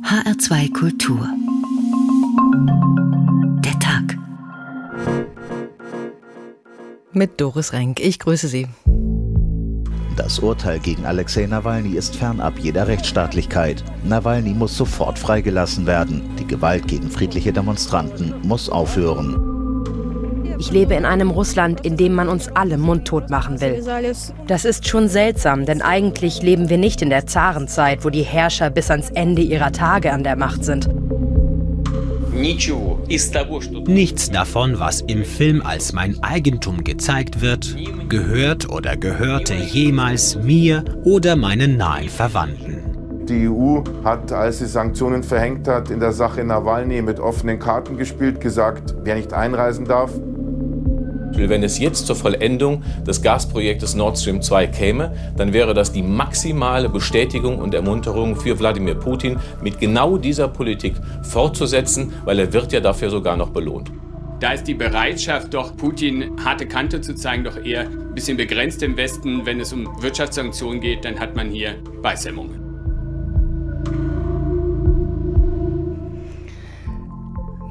HR2 Kultur. Der Tag. Mit Doris Renk. Ich grüße Sie. Das Urteil gegen Alexei Nawalny ist fernab jeder Rechtsstaatlichkeit. Nawalny muss sofort freigelassen werden. Die Gewalt gegen friedliche Demonstranten muss aufhören. Ich lebe in einem Russland, in dem man uns alle mundtot machen will. Das ist schon seltsam, denn eigentlich leben wir nicht in der Zarenzeit, wo die Herrscher bis ans Ende ihrer Tage an der Macht sind. Nichts davon, was im Film als mein Eigentum gezeigt wird, gehört oder gehörte jemals mir oder meinen nahen Verwandten. Die EU hat, als sie Sanktionen verhängt hat, in der Sache Nawalny mit offenen Karten gespielt, gesagt, wer nicht einreisen darf, wenn es jetzt zur Vollendung des Gasprojektes Nord Stream 2 käme, dann wäre das die maximale Bestätigung und Ermunterung für Wladimir Putin, mit genau dieser Politik fortzusetzen, weil er wird ja dafür sogar noch belohnt. Da ist die Bereitschaft, doch Putin harte Kante zu zeigen, doch eher ein bisschen begrenzt im Westen. Wenn es um Wirtschaftssanktionen geht, dann hat man hier Beißhemmungen.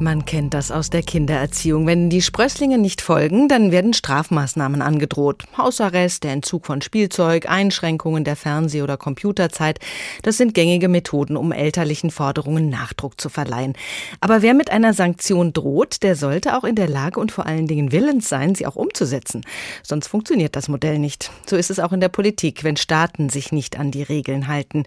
Man kennt das aus der Kindererziehung. Wenn die Sprösslinge nicht folgen, dann werden Strafmaßnahmen angedroht. Hausarrest, der Entzug von Spielzeug, Einschränkungen der Fernseh- oder Computerzeit. Das sind gängige Methoden, um elterlichen Forderungen Nachdruck zu verleihen. Aber wer mit einer Sanktion droht, der sollte auch in der Lage und vor allen Dingen willens sein, sie auch umzusetzen. Sonst funktioniert das Modell nicht. So ist es auch in der Politik, wenn Staaten sich nicht an die Regeln halten.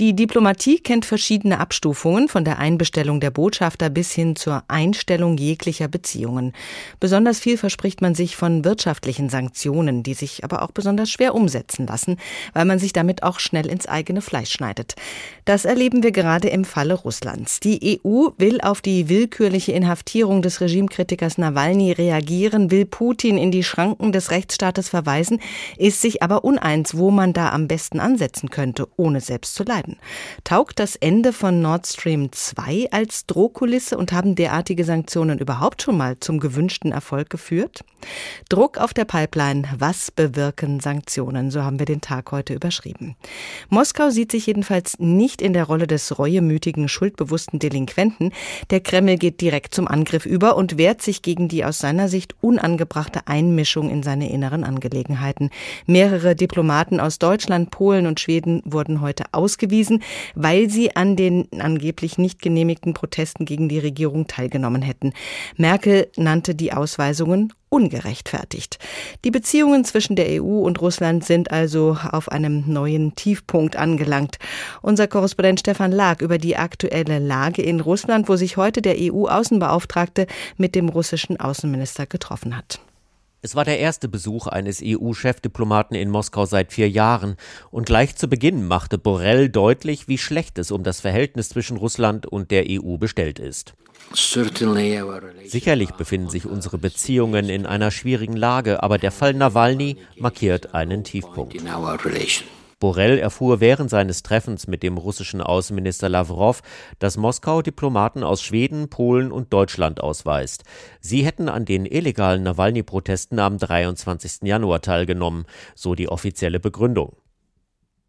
Die Diplomatie kennt verschiedene Abstufungen, von der Einbestellung der Botschafter bis hin zur zur Einstellung jeglicher Beziehungen. Besonders viel verspricht man sich von wirtschaftlichen Sanktionen, die sich aber auch besonders schwer umsetzen lassen, weil man sich damit auch schnell ins eigene Fleisch schneidet. Das erleben wir gerade im Falle Russlands. Die EU will auf die willkürliche Inhaftierung des Regimekritikers Nawalny reagieren, will Putin in die Schranken des Rechtsstaates verweisen, ist sich aber uneins, wo man da am besten ansetzen könnte, ohne selbst zu leiden. Taugt das Ende von Nord Stream 2 als Drohkulisse und haben derartige Sanktionen überhaupt schon mal zum gewünschten Erfolg geführt? Druck auf der Pipeline. Was bewirken Sanktionen? So haben wir den Tag heute überschrieben. Moskau sieht sich jedenfalls nicht in der Rolle des reuemütigen, schuldbewussten Delinquenten. Der Kreml geht direkt zum Angriff über und wehrt sich gegen die aus seiner Sicht unangebrachte Einmischung in seine inneren Angelegenheiten. Mehrere Diplomaten aus Deutschland, Polen und Schweden wurden heute ausgewiesen, weil sie an den angeblich nicht genehmigten Protesten gegen die Regierung teilgenommen hätten. Merkel nannte die Ausweisungen ungerechtfertigt. Die Beziehungen zwischen der EU und Russland sind also auf einem neuen Tiefpunkt angelangt. Unser Korrespondent Stefan Lag über die aktuelle Lage in Russland, wo sich heute der EU-Außenbeauftragte mit dem russischen Außenminister getroffen hat. Es war der erste Besuch eines EU-Chefdiplomaten in Moskau seit vier Jahren, und gleich zu Beginn machte Borrell deutlich, wie schlecht es um das Verhältnis zwischen Russland und der EU bestellt ist. Sicherlich befinden sich unsere Beziehungen in einer schwierigen Lage, aber der Fall Nawalny markiert einen Tiefpunkt. Borrell erfuhr während seines Treffens mit dem russischen Außenminister Lavrov, dass Moskau Diplomaten aus Schweden, Polen und Deutschland ausweist. Sie hätten an den illegalen Nawalny-Protesten am 23. Januar teilgenommen, so die offizielle Begründung.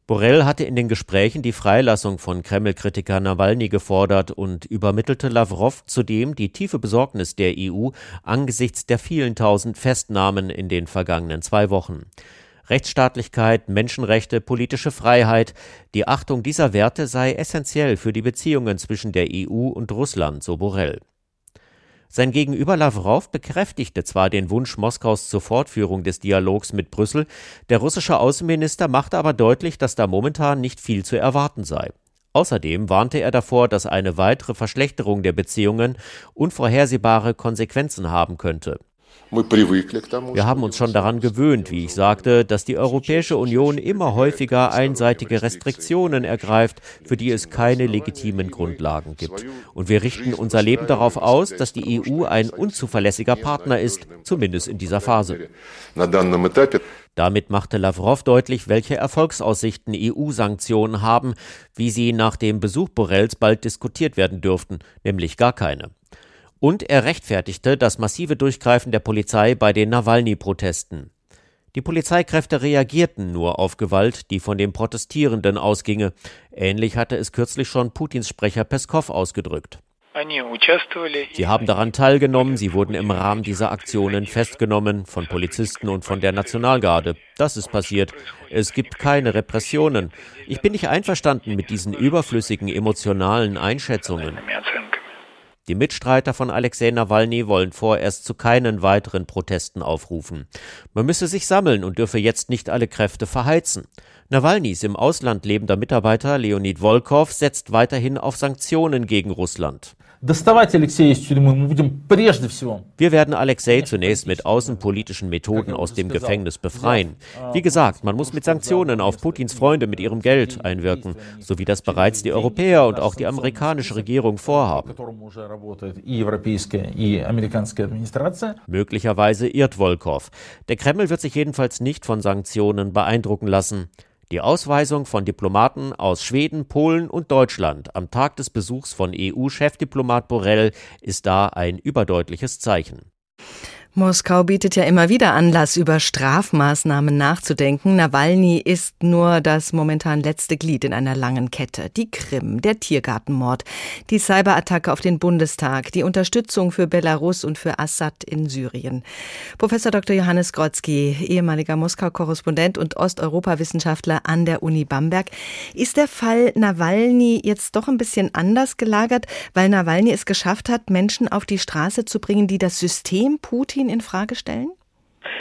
Borrell hatte in den Gesprächen die Freilassung von Kreml-Kritiker Nawalny gefordert und übermittelte Lavrov zudem die tiefe Besorgnis der EU angesichts der vielen tausend Festnahmen in den vergangenen zwei Wochen. Rechtsstaatlichkeit, Menschenrechte, politische Freiheit, die Achtung dieser Werte sei essentiell für die Beziehungen zwischen der EU und Russland, so Borrell. Sein Gegenüber Lavrov bekräftigte zwar den Wunsch Moskaus zur Fortführung des Dialogs mit Brüssel, der russische Außenminister machte aber deutlich, dass da momentan nicht viel zu erwarten sei. Außerdem warnte er davor, dass eine weitere Verschlechterung der Beziehungen unvorhersehbare Konsequenzen haben könnte. Wir haben uns schon daran gewöhnt, wie ich sagte, dass die Europäische Union immer häufiger einseitige Restriktionen ergreift, für die es keine legitimen Grundlagen gibt. Und wir richten unser Leben darauf aus, dass die EU ein unzuverlässiger Partner ist, zumindest in dieser Phase. Damit machte Lavrov deutlich, welche Erfolgsaussichten EU-Sanktionen haben, wie sie nach dem Besuch Borrells bald diskutiert werden dürften, nämlich gar keine. Und er rechtfertigte das massive Durchgreifen der Polizei bei den Nawalny-Protesten. Die Polizeikräfte reagierten nur auf Gewalt, die von den Protestierenden ausginge. Ähnlich hatte es kürzlich schon Putins Sprecher Peskow ausgedrückt. Sie haben daran teilgenommen, sie wurden im Rahmen dieser Aktionen festgenommen von Polizisten und von der Nationalgarde. Das ist passiert. Es gibt keine Repressionen. Ich bin nicht einverstanden mit diesen überflüssigen emotionalen Einschätzungen. Die Mitstreiter von Alexei Nawalny wollen vorerst zu keinen weiteren Protesten aufrufen. Man müsse sich sammeln und dürfe jetzt nicht alle Kräfte verheizen. Nawalnys im Ausland lebender Mitarbeiter Leonid Volkov setzt weiterhin auf Sanktionen gegen Russland. Wir werden Alexei zunächst mit außenpolitischen Methoden aus dem Gefängnis befreien. Wie gesagt, man muss mit Sanktionen auf Putins Freunde mit ihrem Geld einwirken, so wie das bereits die Europäer und auch die amerikanische Regierung vorhaben. Möglicherweise irrt Volkov. Der Kreml wird sich jedenfalls nicht von Sanktionen beeindrucken lassen. Die Ausweisung von Diplomaten aus Schweden, Polen und Deutschland am Tag des Besuchs von EU-Chefdiplomat Borrell ist da ein überdeutliches Zeichen. Moskau bietet ja immer wieder Anlass, über Strafmaßnahmen nachzudenken. Nawalny ist nur das momentan letzte Glied in einer langen Kette. Die Krim, der Tiergartenmord, die Cyberattacke auf den Bundestag, die Unterstützung für Belarus und für Assad in Syrien. Professor Dr. Johannes Grotzky, ehemaliger Moskau-Korrespondent und Osteuropa-Wissenschaftler an der Uni Bamberg. Ist der Fall Nawalny jetzt doch ein bisschen anders gelagert, weil Nawalny es geschafft hat, Menschen auf die Straße zu bringen, die das System Putin Putin in Frage stellen?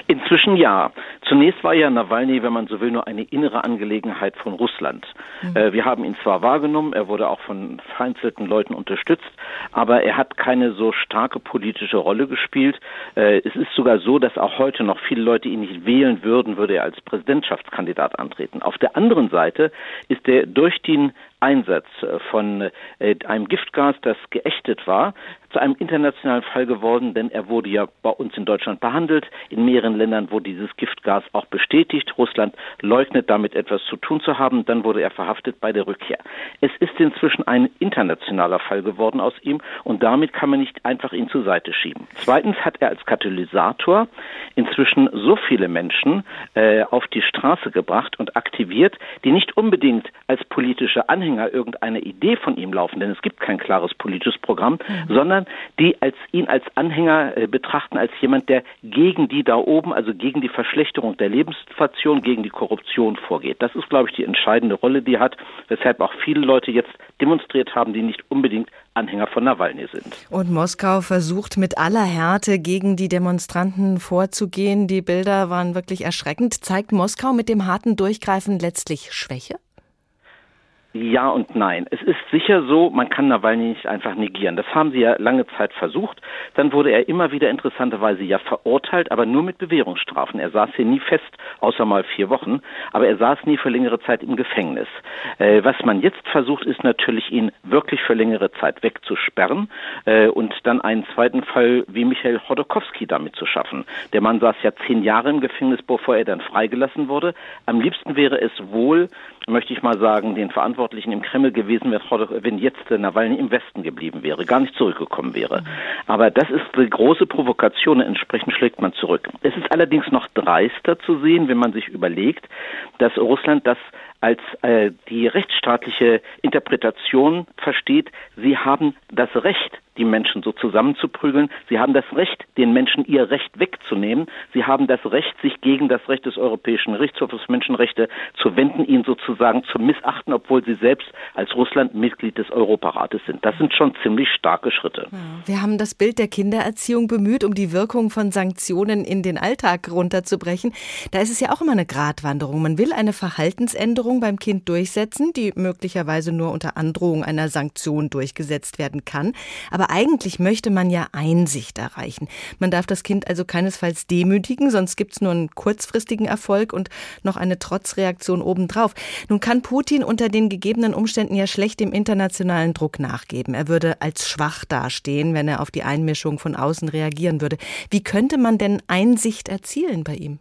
Inzwischen ja. Zunächst war ja Nawalny, wenn man so will, nur eine innere Angelegenheit von Russland. Mhm. Äh, wir haben ihn zwar wahrgenommen, er wurde auch von vereinzelten Leuten unterstützt, aber er hat keine so starke politische Rolle gespielt. Äh, es ist sogar so, dass auch heute noch viele Leute ihn nicht wählen würden, würde er als Präsidentschaftskandidat antreten. Auf der anderen Seite ist er durch den Einsatz von äh, einem Giftgas, das geächtet war, zu einem internationalen Fall geworden, denn er wurde ja bei uns in Deutschland behandelt. In mehreren Ländern wurde dieses Giftgas auch bestätigt. Russland leugnet damit etwas zu tun zu haben. Dann wurde er verhaftet bei der Rückkehr. Es ist inzwischen ein internationaler Fall geworden aus ihm und damit kann man nicht einfach ihn zur Seite schieben. Zweitens hat er als Katalysator inzwischen so viele Menschen äh, auf die Straße gebracht und aktiviert, die nicht unbedingt als politische Anhänger irgendeiner Idee von ihm laufen, denn es gibt kein klares politisches Programm, mhm. sondern die als ihn als Anhänger äh, betrachten, als jemand, der gegen die da oben, also gegen die Verschlechterung der Lebenssituation, gegen die Korruption vorgeht. Das ist, glaube ich, die entscheidende Rolle, die hat, weshalb auch viele Leute jetzt demonstriert haben, die nicht unbedingt Anhänger von Nawalny sind. Und Moskau versucht mit aller Härte gegen die Demonstranten vorzugehen. Die Bilder waren wirklich erschreckend. Zeigt Moskau mit dem harten Durchgreifen letztlich Schwäche? Ja und nein. Es ist sicher so, man kann Nawalny nicht einfach negieren. Das haben sie ja lange Zeit versucht. Dann wurde er immer wieder interessanterweise ja verurteilt, aber nur mit Bewährungsstrafen. Er saß hier nie fest, außer mal vier Wochen, aber er saß nie für längere Zeit im Gefängnis. Äh, was man jetzt versucht, ist natürlich, ihn wirklich für längere Zeit wegzusperren äh, und dann einen zweiten Fall wie Michael Chodorkowski damit zu schaffen. Der Mann saß ja zehn Jahre im Gefängnis, bevor er dann freigelassen wurde. Am liebsten wäre es wohl, möchte ich mal sagen, den Verantwortlichen im Kreml gewesen wäre, wenn jetzt Nawalny im Westen geblieben wäre, gar nicht zurückgekommen wäre. Aber das ist die große Provokation, entsprechend schlägt man zurück. Es ist allerdings noch dreister zu sehen, wenn man sich überlegt, dass Russland das als äh, die rechtsstaatliche Interpretation versteht, sie haben das Recht, die Menschen so zusammenzuprügeln. Sie haben das Recht, den Menschen ihr Recht wegzunehmen. Sie haben das Recht, sich gegen das Recht des Europäischen Gerichtshofs für Menschenrechte zu wenden, ihn sozusagen zu missachten, obwohl sie selbst als Russland Mitglied des Europarates sind. Das sind schon ziemlich starke Schritte. Wir haben das Bild der Kindererziehung bemüht, um die Wirkung von Sanktionen in den Alltag runterzubrechen. Da ist es ja auch immer eine Gratwanderung. Man will eine Verhaltensänderung beim Kind durchsetzen, die möglicherweise nur unter Androhung einer Sanktion durchgesetzt werden kann. Aber aber eigentlich möchte man ja Einsicht erreichen. Man darf das Kind also keinesfalls demütigen, sonst gibt es nur einen kurzfristigen Erfolg und noch eine Trotzreaktion obendrauf. Nun kann Putin unter den gegebenen Umständen ja schlecht dem internationalen Druck nachgeben. Er würde als schwach dastehen, wenn er auf die Einmischung von außen reagieren würde. Wie könnte man denn Einsicht erzielen bei ihm?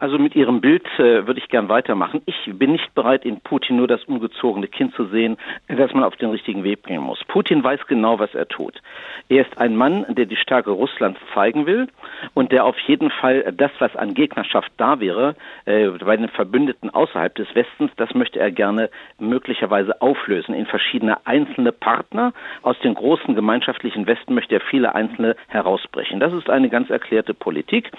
Also mit Ihrem Bild äh, würde ich gern weitermachen. Ich bin nicht bereit, in Putin nur das ungezogene Kind zu sehen, das man auf den richtigen Weg bringen muss. Putin weiß genau, was er tut. Er ist ein Mann, der die Stärke Russlands zeigen will und der auf jeden Fall das, was an Gegnerschaft da wäre, äh, bei den Verbündeten außerhalb des Westens, das möchte er gerne möglicherweise auflösen. In verschiedene einzelne Partner aus den großen gemeinschaftlichen Westen möchte er viele einzelne herausbrechen. Das ist eine ganz erklärte Politik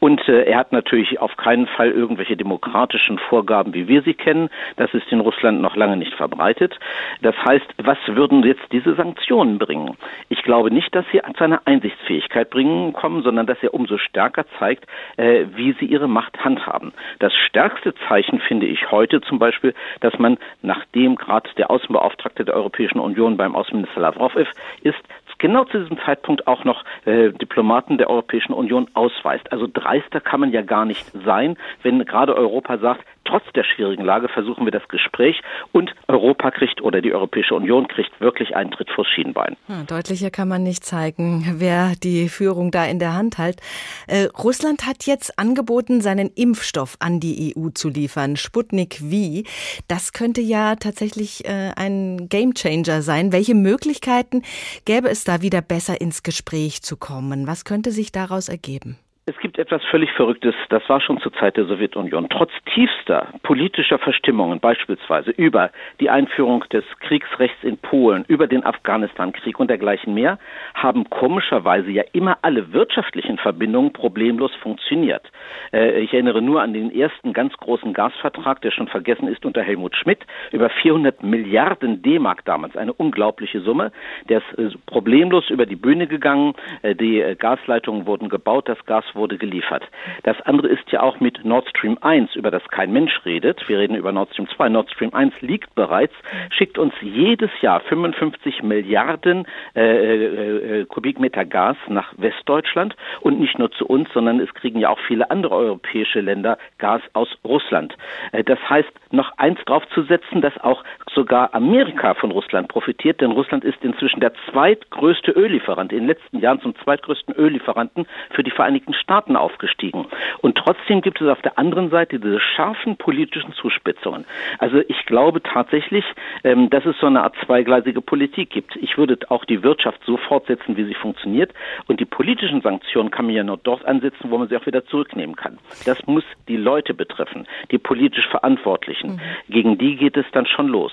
und äh, er hat natürlich auf keinen Fall irgendwelche demokratischen Vorgaben, wie wir sie kennen. Das ist in Russland noch lange nicht verbreitet. Das heißt, was würden jetzt diese Sanktionen bringen? Ich glaube nicht, dass sie zu einer Einsichtsfähigkeit bringen kommen, sondern dass er umso stärker zeigt, äh, wie sie ihre Macht handhaben. Das stärkste Zeichen finde ich heute zum Beispiel, dass man, nachdem gerade der Außenbeauftragte der Europäischen Union beim Außenminister Lavrov ist, genau zu diesem Zeitpunkt auch noch äh, Diplomaten der Europäischen Union ausweist. Also dreister kann man ja gar nicht sein, wenn gerade Europa sagt, trotz der schwierigen Lage versuchen wir das Gespräch und Europa kriegt oder die Europäische Union kriegt wirklich einen Tritt vors Schienbein. Deutlicher kann man nicht zeigen, wer die Führung da in der Hand hält. Äh, Russland hat jetzt angeboten, seinen Impfstoff an die EU zu liefern, Sputnik V. Das könnte ja tatsächlich äh, ein Gamechanger sein. Welche Möglichkeiten gäbe es da wieder besser ins Gespräch zu kommen? Was könnte sich daraus ergeben? Es gibt etwas völlig Verrücktes, das war schon zur Zeit der Sowjetunion. Trotz tiefster politischer Verstimmungen, beispielsweise über die Einführung des Kriegsrechts in Polen, über den Afghanistan-Krieg und dergleichen mehr, haben komischerweise ja immer alle wirtschaftlichen Verbindungen problemlos funktioniert. Äh, ich erinnere nur an den ersten ganz großen Gasvertrag, der schon vergessen ist unter Helmut Schmidt, über 400 Milliarden D-Mark damals, eine unglaubliche Summe. Der ist äh, problemlos über die Bühne gegangen, äh, die Gasleitungen wurden gebaut, das Gas wurde geliefert. Das andere ist ja auch mit Nord Stream 1, über das kein Mensch redet. Wir reden über Nord Stream 2. Nord Stream 1 liegt bereits, schickt uns jedes Jahr 55 Milliarden äh, äh, äh, Kubikmeter Gas nach Westdeutschland und nicht nur zu uns, sondern es kriegen ja auch viele andere europäische Länder Gas aus Russland. Äh, das heißt, noch eins draufzusetzen, dass auch sogar Amerika von Russland profitiert, denn Russland ist inzwischen der zweitgrößte Öllieferant, in den letzten Jahren zum zweitgrößten Öllieferanten für die Vereinigten Staaten aufgestiegen. Und trotzdem gibt es auf der anderen Seite diese scharfen politischen Zuspitzungen. Also ich glaube tatsächlich, ähm, dass es so eine Art zweigleisige Politik gibt. Ich würde auch die Wirtschaft so fortsetzen, wie sie funktioniert. Und die politischen Sanktionen kann man ja nur dort ansetzen, wo man sie auch wieder zurücknehmen kann. Das muss die Leute betreffen, die politisch Verantwortlichen. Mhm. Gegen die geht es dann schon los.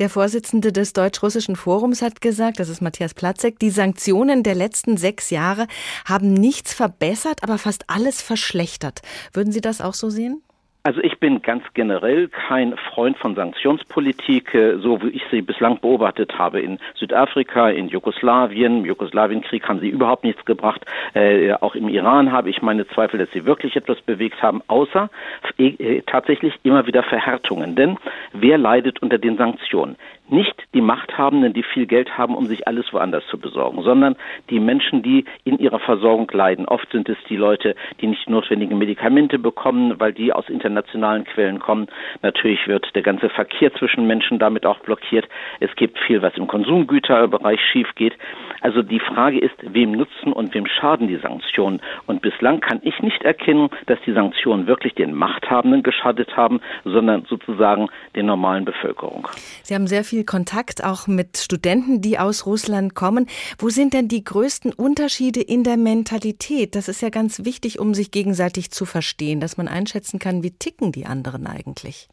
Der Vorsitzende des Deutsch-Russischen Forums hat gesagt, das ist Matthias Platzek, die Sanktionen der letzten sechs Jahre haben nichts verbessert, aber fast alles verschlechtert. Würden Sie das auch so sehen? Also ich bin ganz generell kein Freund von Sanktionspolitik, äh, so wie ich sie bislang beobachtet habe. In Südafrika, in Jugoslawien, im Jugoslawienkrieg haben sie überhaupt nichts gebracht. Äh, auch im Iran habe ich meine Zweifel, dass sie wirklich etwas bewegt haben, außer äh, tatsächlich immer wieder Verhärtungen. Denn wer leidet unter den Sanktionen? nicht die Machthabenden, die viel Geld haben, um sich alles woanders zu besorgen, sondern die Menschen, die in ihrer Versorgung leiden. Oft sind es die Leute, die nicht notwendige Medikamente bekommen, weil die aus internationalen Quellen kommen. Natürlich wird der ganze Verkehr zwischen Menschen damit auch blockiert. Es gibt viel, was im Konsumgüterbereich schief geht. Also die Frage ist, wem nutzen und wem schaden die Sanktionen? Und bislang kann ich nicht erkennen, dass die Sanktionen wirklich den Machthabenden geschadet haben, sondern sozusagen der normalen Bevölkerung. Sie haben sehr viel viel Kontakt auch mit Studenten, die aus Russland kommen. Wo sind denn die größten Unterschiede in der Mentalität? Das ist ja ganz wichtig, um sich gegenseitig zu verstehen, dass man einschätzen kann, wie ticken die anderen eigentlich.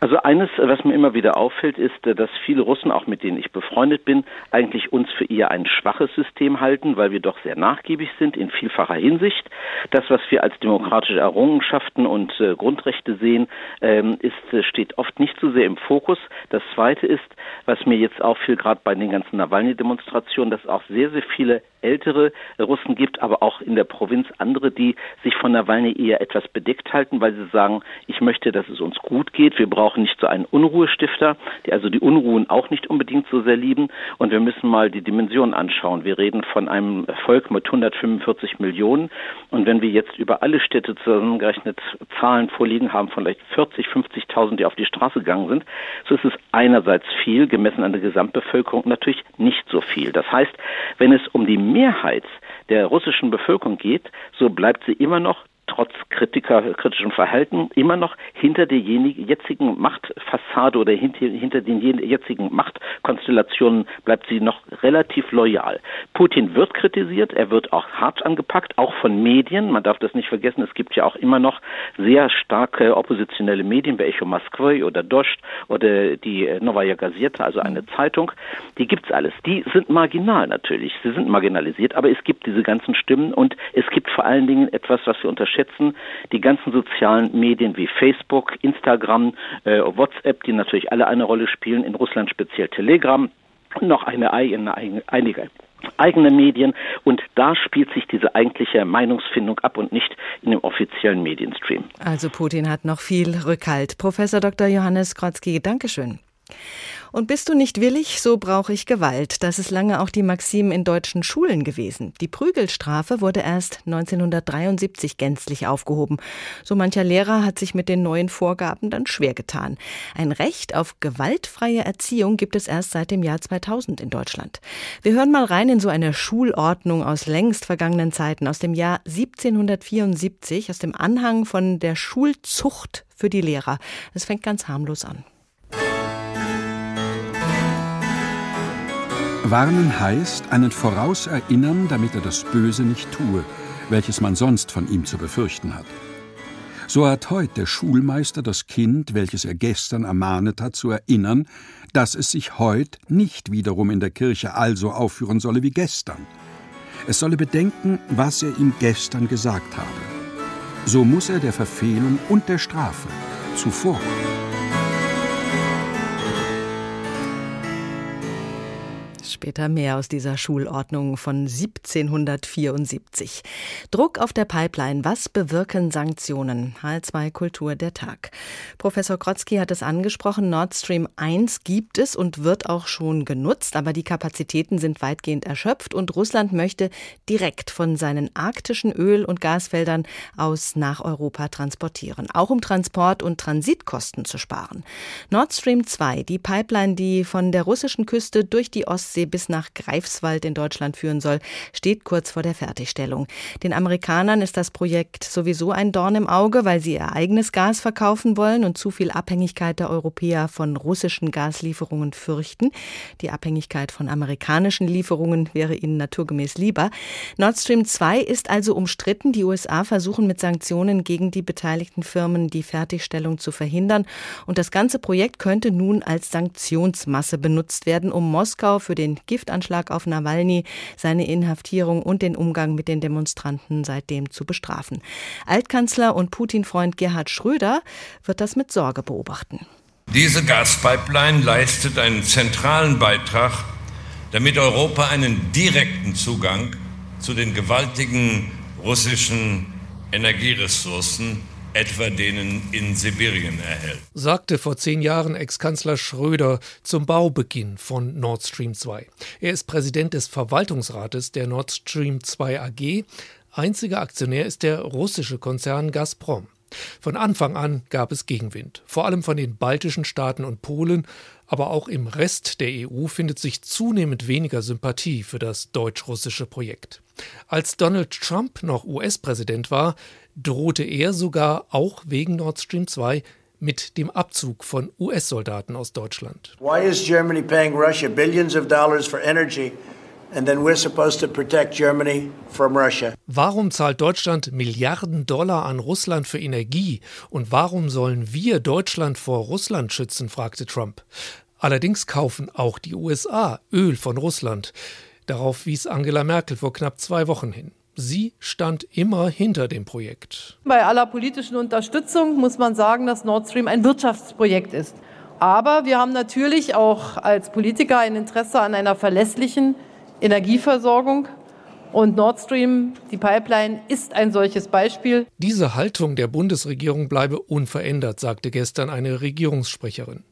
Also eines, was mir immer wieder auffällt, ist, dass viele Russen, auch mit denen ich befreundet bin, eigentlich uns für eher ein schwaches System halten, weil wir doch sehr nachgiebig sind in vielfacher Hinsicht. Das, was wir als demokratische Errungenschaften und äh, Grundrechte sehen, ähm, ist, äh, steht oft nicht so sehr im Fokus. Das Zweite ist, was mir jetzt auffiel, gerade bei den ganzen Nawalny-Demonstrationen, dass auch sehr, sehr viele ältere Russen gibt, aber auch in der Provinz andere, die sich von Nawalny eher etwas bedeckt halten, weil sie sagen, ich möchte, dass es uns gut geht. Wir brauchen nicht so einen Unruhestifter, die also die Unruhen auch nicht unbedingt so sehr lieben. Und wir müssen mal die Dimension anschauen. Wir reden von einem Volk mit 145 Millionen. Und wenn wir jetzt über alle Städte zusammengerechnet Zahlen vorliegen haben, von vielleicht 40, 50.000, die auf die Straße gegangen sind, so ist es einerseits viel, gemessen an der Gesamtbevölkerung natürlich nicht so viel. Das heißt, wenn es um die Mehrheit der russischen Bevölkerung geht, so bleibt sie immer noch trotz Kritiker, kritischem Verhalten immer noch hinter der jetzigen Machtfassade oder hinter, hinter den jetzigen Machtkonstellationen bleibt sie noch relativ loyal. Putin wird kritisiert, er wird auch hart angepackt, auch von Medien. Man darf das nicht vergessen, es gibt ja auch immer noch sehr starke oppositionelle Medien wie Echo Moskwy oder Dost oder die Novaya Gazeta, also eine Zeitung. Die gibt's alles. Die sind marginal natürlich. Sie sind marginalisiert, aber es gibt diese ganzen Stimmen und es gibt vor allen Dingen etwas, was wir unterschätzen, die ganzen sozialen Medien wie Facebook, Instagram, äh, WhatsApp, die natürlich alle eine Rolle spielen, in Russland speziell Telegram, noch eine, eine, einige eigene Medien und da spielt sich diese eigentliche Meinungsfindung ab und nicht in dem offiziellen Medienstream. Also Putin hat noch viel Rückhalt. Professor Dr. Johannes Krotzki, Dankeschön. Und bist du nicht willig, so brauche ich Gewalt. Das ist lange auch die Maxim in deutschen Schulen gewesen. Die Prügelstrafe wurde erst 1973 gänzlich aufgehoben. So mancher Lehrer hat sich mit den neuen Vorgaben dann schwer getan. Ein Recht auf gewaltfreie Erziehung gibt es erst seit dem Jahr 2000 in Deutschland. Wir hören mal rein in so eine Schulordnung aus längst vergangenen Zeiten, aus dem Jahr 1774, aus dem Anhang von der Schulzucht für die Lehrer. Es fängt ganz harmlos an. Warnen heißt, einen vorauserinnern, damit er das Böse nicht tue, welches man sonst von ihm zu befürchten hat. So hat heute der Schulmeister das Kind, welches er gestern ermahnet hat, zu erinnern, dass es sich heut nicht wiederum in der Kirche also aufführen solle wie gestern. Es solle bedenken, was er ihm gestern gesagt habe. So muss er der Verfehlung und der Strafe zuvorkommen. Später mehr aus dieser Schulordnung von 1774. Druck auf der Pipeline. Was bewirken Sanktionen? H2 Kultur der Tag. Professor Krotzki hat es angesprochen. Nord Stream 1 gibt es und wird auch schon genutzt, aber die Kapazitäten sind weitgehend erschöpft und Russland möchte direkt von seinen arktischen Öl- und Gasfeldern aus nach Europa transportieren. Auch um Transport- und Transitkosten zu sparen. Nord Stream 2, die Pipeline, die von der russischen Küste durch die Ostsee Ostsee bis nach Greifswald in Deutschland führen soll, steht kurz vor der Fertigstellung. Den Amerikanern ist das Projekt sowieso ein Dorn im Auge, weil sie ihr eigenes Gas verkaufen wollen und zu viel Abhängigkeit der Europäer von russischen Gaslieferungen fürchten. Die Abhängigkeit von amerikanischen Lieferungen wäre ihnen naturgemäß lieber. Nord Stream 2 ist also umstritten. Die USA versuchen mit Sanktionen gegen die beteiligten Firmen die Fertigstellung zu verhindern. Und das ganze Projekt könnte nun als Sanktionsmasse benutzt werden, um Moskau für den Giftanschlag auf Nawalny, seine Inhaftierung und den Umgang mit den Demonstranten seitdem zu bestrafen. Altkanzler und Putin-Freund Gerhard Schröder wird das mit Sorge beobachten. Diese Gaspipeline leistet einen zentralen Beitrag, damit Europa einen direkten Zugang zu den gewaltigen russischen Energieressourcen etwa denen in Sibirien erhält. Sagte vor zehn Jahren Ex-Kanzler Schröder zum Baubeginn von Nord Stream 2. Er ist Präsident des Verwaltungsrates der Nord Stream 2 AG. Einziger Aktionär ist der russische Konzern Gazprom. Von Anfang an gab es Gegenwind, vor allem von den baltischen Staaten und Polen, aber auch im Rest der EU findet sich zunehmend weniger Sympathie für das deutsch-russische Projekt. Als Donald Trump noch US-Präsident war, drohte er sogar auch wegen Nord Stream 2 mit dem Abzug von US-Soldaten aus Deutschland. Why is Germany paying Russia billions of dollars for energy? And then we're supposed to protect Germany from Russia. Warum zahlt Deutschland Milliarden Dollar an Russland für Energie und warum sollen wir Deutschland vor Russland schützen, fragte Trump. Allerdings kaufen auch die USA Öl von Russland. Darauf wies Angela Merkel vor knapp zwei Wochen hin. Sie stand immer hinter dem Projekt. Bei aller politischen Unterstützung muss man sagen, dass Nord Stream ein Wirtschaftsprojekt ist. Aber wir haben natürlich auch als Politiker ein Interesse an einer verlässlichen Energieversorgung. Und Nord Stream, die Pipeline, ist ein solches Beispiel. Diese Haltung der Bundesregierung bleibe unverändert, sagte gestern eine Regierungssprecherin.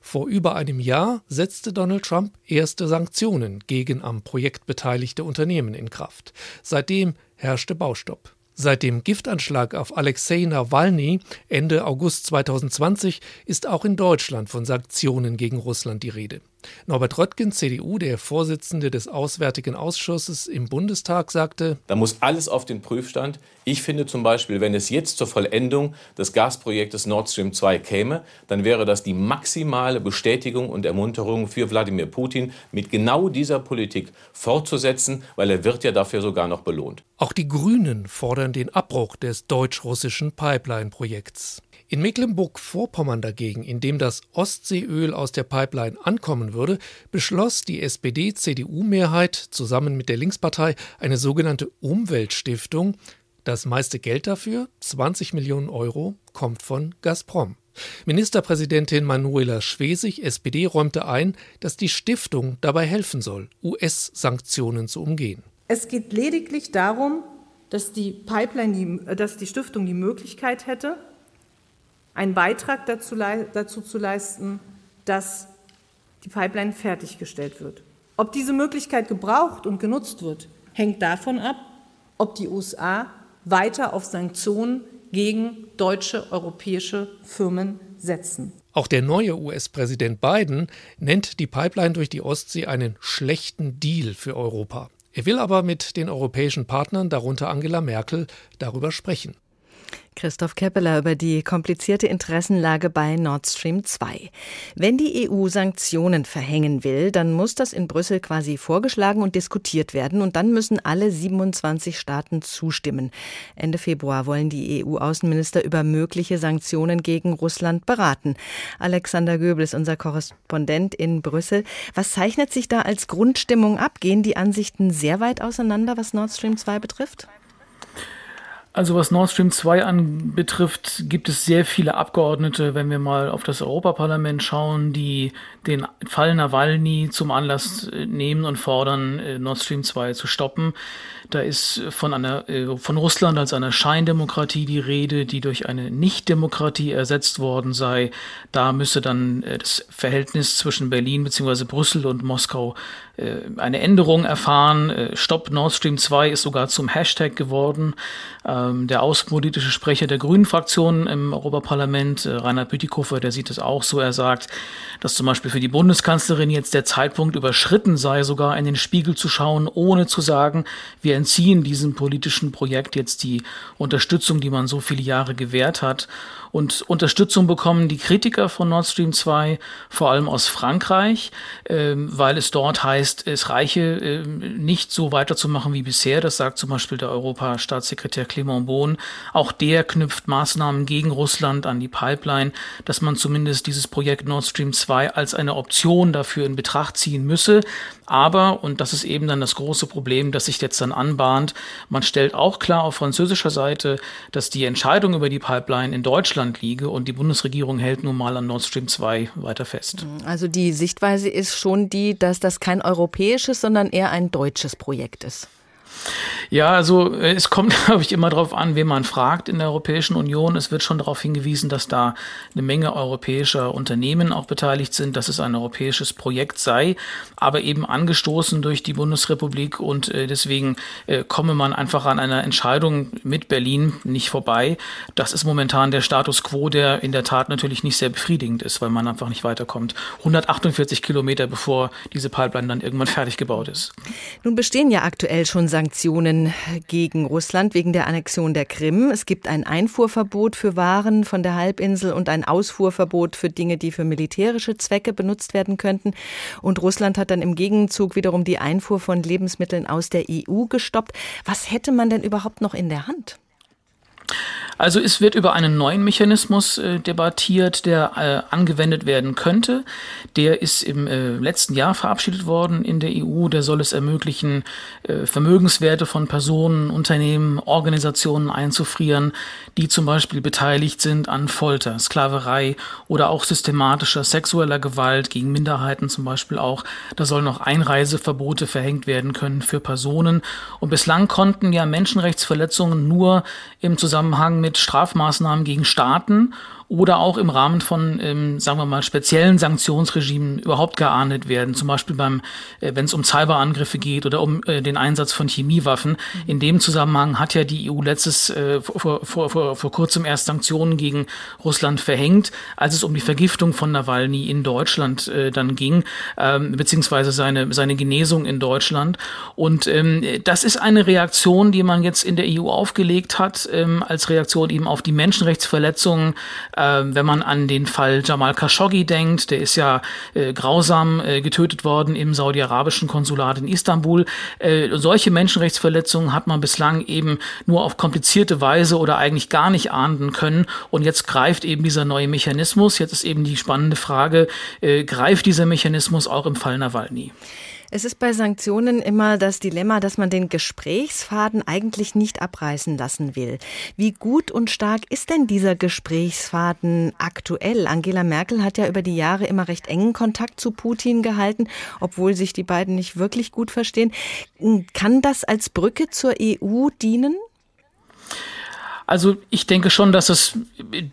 Vor über einem Jahr setzte Donald Trump erste Sanktionen gegen am Projekt beteiligte Unternehmen in Kraft. Seitdem herrschte Baustopp. Seit dem Giftanschlag auf Alexei Nawalny Ende August 2020 ist auch in Deutschland von Sanktionen gegen Russland die Rede. Norbert Röttgen, CDU, der Vorsitzende des Auswärtigen Ausschusses im Bundestag, sagte, Da muss alles auf den Prüfstand. Ich finde zum Beispiel, wenn es jetzt zur Vollendung des Gasprojektes Nord Stream 2 käme, dann wäre das die maximale Bestätigung und Ermunterung für Wladimir Putin, mit genau dieser Politik fortzusetzen, weil er wird ja dafür sogar noch belohnt. Auch die Grünen fordern den Abbruch des deutsch-russischen Pipeline-Projekts. In Mecklenburg-Vorpommern dagegen, in dem das Ostseeöl aus der Pipeline ankommen würde, beschloss die SPD-CDU-Mehrheit zusammen mit der Linkspartei eine sogenannte Umweltstiftung. Das meiste Geld dafür, 20 Millionen Euro, kommt von Gazprom. Ministerpräsidentin Manuela Schwesig, SPD, räumte ein, dass die Stiftung dabei helfen soll, US-Sanktionen zu umgehen. Es geht lediglich darum, dass die Pipeline, dass die Stiftung die Möglichkeit hätte, einen Beitrag dazu, dazu zu leisten, dass die Pipeline fertiggestellt wird. Ob diese Möglichkeit gebraucht und genutzt wird, hängt davon ab, ob die USA weiter auf Sanktionen gegen deutsche, europäische Firmen setzen. Auch der neue US-Präsident Biden nennt die Pipeline durch die Ostsee einen schlechten Deal für Europa. Er will aber mit den europäischen Partnern, darunter Angela Merkel, darüber sprechen. Christoph Keppeler über die komplizierte Interessenlage bei Nord Stream 2. Wenn die EU Sanktionen verhängen will, dann muss das in Brüssel quasi vorgeschlagen und diskutiert werden und dann müssen alle 27 Staaten zustimmen. Ende Februar wollen die EU-Außenminister über mögliche Sanktionen gegen Russland beraten. Alexander Göbel ist unser Korrespondent in Brüssel. Was zeichnet sich da als Grundstimmung ab? Gehen die Ansichten sehr weit auseinander, was Nord Stream 2 betrifft? Also was Nord Stream 2 anbetrifft, gibt es sehr viele Abgeordnete, wenn wir mal auf das Europaparlament schauen, die den Fall Nawalny zum Anlass äh, nehmen und fordern, äh, Nord Stream 2 zu stoppen. Da ist von einer äh, von Russland als einer Scheindemokratie die Rede, die durch eine Nichtdemokratie ersetzt worden sei. Da müsse dann das Verhältnis zwischen Berlin bzw. Brüssel und Moskau eine Änderung erfahren. Stopp Nord Stream 2 ist sogar zum Hashtag geworden. Ähm, der außenpolitische Sprecher der Grünen Fraktion im Europaparlament, äh, Rainer Bütikofer, der sieht es auch so. Er sagt, dass zum Beispiel für die Bundeskanzlerin jetzt der Zeitpunkt überschritten sei, sogar in den Spiegel zu schauen, ohne zu sagen, wir entziehen diesem politischen Projekt jetzt die Unterstützung, die man so viele Jahre gewährt hat. Und Unterstützung bekommen die Kritiker von Nord Stream 2 vor allem aus Frankreich, ähm, weil es dort heißt, es reiche äh, nicht so weiterzumachen wie bisher. Das sagt zum Beispiel der Europastaatssekretär Clement Bohn. Auch der knüpft Maßnahmen gegen Russland an die Pipeline, dass man zumindest dieses Projekt Nord Stream 2 als eine Option dafür in Betracht ziehen müsse. Aber, und das ist eben dann das große Problem, das sich jetzt dann anbahnt, man stellt auch klar auf französischer Seite, dass die Entscheidung über die Pipeline in Deutschland liege und die Bundesregierung hält nun mal an Nord Stream 2 weiter fest. Also die Sichtweise ist schon die, dass das kein europäisches, sondern eher ein deutsches Projekt ist. Ja, also äh, es kommt, glaube ich, immer darauf an, wen man fragt in der Europäischen Union. Es wird schon darauf hingewiesen, dass da eine Menge europäischer Unternehmen auch beteiligt sind, dass es ein europäisches Projekt sei, aber eben angestoßen durch die Bundesrepublik und äh, deswegen äh, komme man einfach an einer Entscheidung mit Berlin nicht vorbei. Das ist momentan der Status quo, der in der Tat natürlich nicht sehr befriedigend ist, weil man einfach nicht weiterkommt. 148 Kilometer bevor diese Pipeline dann irgendwann fertig gebaut ist. Nun bestehen ja aktuell schon Sanktionen gegen Russland wegen der Annexion der Krim. Es gibt ein Einfuhrverbot für Waren von der Halbinsel und ein Ausfuhrverbot für Dinge, die für militärische Zwecke benutzt werden könnten. Und Russland hat dann im Gegenzug wiederum die Einfuhr von Lebensmitteln aus der EU gestoppt. Was hätte man denn überhaupt noch in der Hand? Also es wird über einen neuen Mechanismus äh, debattiert, der äh, angewendet werden könnte. Der ist im äh, letzten Jahr verabschiedet worden in der EU. Der soll es ermöglichen, äh, Vermögenswerte von Personen, Unternehmen, Organisationen einzufrieren, die zum Beispiel beteiligt sind an Folter, Sklaverei oder auch systematischer sexueller Gewalt gegen Minderheiten zum Beispiel auch. Da sollen noch Einreiseverbote verhängt werden können für Personen. Und bislang konnten ja Menschenrechtsverletzungen nur im Zusammenhang mit mit Strafmaßnahmen gegen Staaten oder auch im Rahmen von, ähm, sagen wir mal, speziellen Sanktionsregimen überhaupt geahndet werden. Zum Beispiel beim, äh, wenn es um Cyberangriffe geht oder um äh, den Einsatz von Chemiewaffen. In dem Zusammenhang hat ja die EU letztes äh, vor, vor, vor, vor kurzem erst Sanktionen gegen Russland verhängt, als es um die Vergiftung von Nawalny in Deutschland äh, dann ging, ähm, beziehungsweise seine, seine Genesung in Deutschland. Und ähm, das ist eine Reaktion, die man jetzt in der EU aufgelegt hat, ähm, als Reaktion eben auf die Menschenrechtsverletzungen äh, wenn man an den Fall Jamal Khashoggi denkt, der ist ja äh, grausam äh, getötet worden im saudi-arabischen Konsulat in Istanbul. Äh, solche Menschenrechtsverletzungen hat man bislang eben nur auf komplizierte Weise oder eigentlich gar nicht ahnden können. Und jetzt greift eben dieser neue Mechanismus. Jetzt ist eben die spannende Frage, äh, greift dieser Mechanismus auch im Fall Nawalny? Es ist bei Sanktionen immer das Dilemma, dass man den Gesprächsfaden eigentlich nicht abreißen lassen will. Wie gut und stark ist denn dieser Gesprächsfaden aktuell? Angela Merkel hat ja über die Jahre immer recht engen Kontakt zu Putin gehalten, obwohl sich die beiden nicht wirklich gut verstehen. Kann das als Brücke zur EU dienen? Also ich denke schon, dass es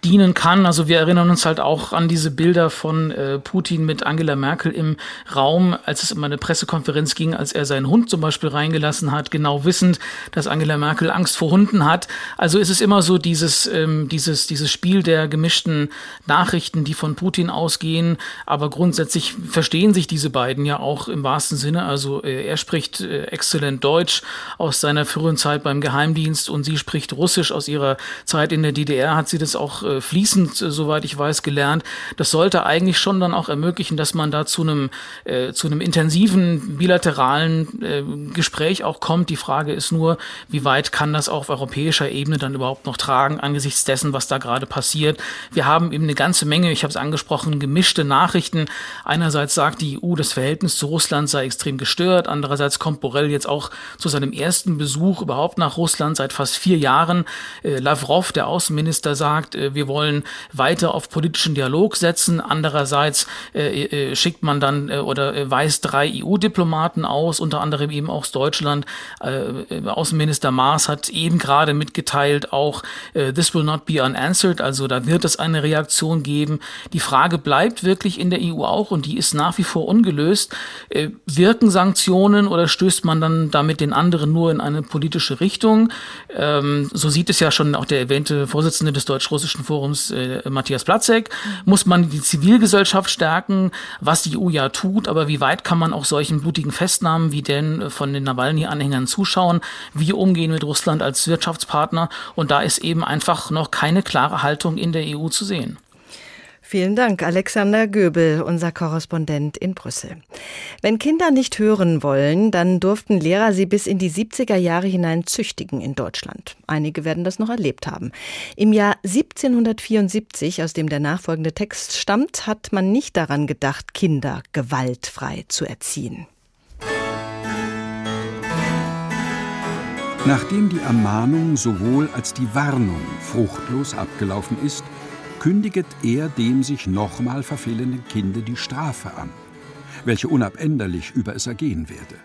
dienen kann. Also wir erinnern uns halt auch an diese Bilder von äh, Putin mit Angela Merkel im Raum, als es um eine Pressekonferenz ging, als er seinen Hund zum Beispiel reingelassen hat, genau wissend, dass Angela Merkel Angst vor Hunden hat. Also ist es immer so dieses, ähm, dieses, dieses Spiel der gemischten Nachrichten, die von Putin ausgehen. Aber grundsätzlich verstehen sich diese beiden ja auch im wahrsten Sinne. Also äh, er spricht äh, exzellent Deutsch aus seiner früheren Zeit beim Geheimdienst und sie spricht Russisch aus ihrer ihrer Zeit in der DDR hat sie das auch äh, fließend, äh, soweit ich weiß, gelernt. Das sollte eigentlich schon dann auch ermöglichen, dass man da zu einem, äh, zu einem intensiven bilateralen äh, Gespräch auch kommt. Die Frage ist nur, wie weit kann das auf europäischer Ebene dann überhaupt noch tragen, angesichts dessen, was da gerade passiert. Wir haben eben eine ganze Menge, ich habe es angesprochen, gemischte Nachrichten. Einerseits sagt die EU, das Verhältnis zu Russland sei extrem gestört. Andererseits kommt Borrell jetzt auch zu seinem ersten Besuch überhaupt nach Russland seit fast vier Jahren. Äh, Lavrov, der Außenminister, sagt, äh, wir wollen weiter auf politischen Dialog setzen. Andererseits äh, äh, schickt man dann oder weist drei EU-Diplomaten aus, unter anderem eben auch aus Deutschland. Außenminister Maas hat eben gerade mitgeteilt, auch this will not be unanswered, also da wird es eine Reaktion geben. Die Frage bleibt wirklich in der EU auch und die ist nach wie vor ungelöst. Wirken Sanktionen oder stößt man dann damit den anderen nur in eine politische Richtung? Ähm, so sieht es ja schon auch der erwähnte Vorsitzende des Deutsch-Russischen Forums, äh, Matthias Platzek, muss man die Zivilgesellschaft stärken, was die EU ja tut, aber wie weit kann man auch solchen blutigen Festnahmen wie den von den Nawalny-Anhängern zuschauen? Wir umgehen mit Russland als Wirtschaftspartner und da ist eben einfach noch keine klare Haltung in der EU zu sehen. Vielen Dank, Alexander Göbel, unser Korrespondent in Brüssel. Wenn Kinder nicht hören wollen, dann durften Lehrer sie bis in die 70er Jahre hinein züchtigen in Deutschland. Einige werden das noch erlebt haben. Im Jahr 1774, aus dem der nachfolgende Text stammt, hat man nicht daran gedacht, Kinder gewaltfrei zu erziehen. Nachdem die Ermahnung sowohl als die Warnung fruchtlos abgelaufen ist, kündiget er dem sich nochmal verfehlenden Kinde die Strafe an, welche unabänderlich über es ergehen werde.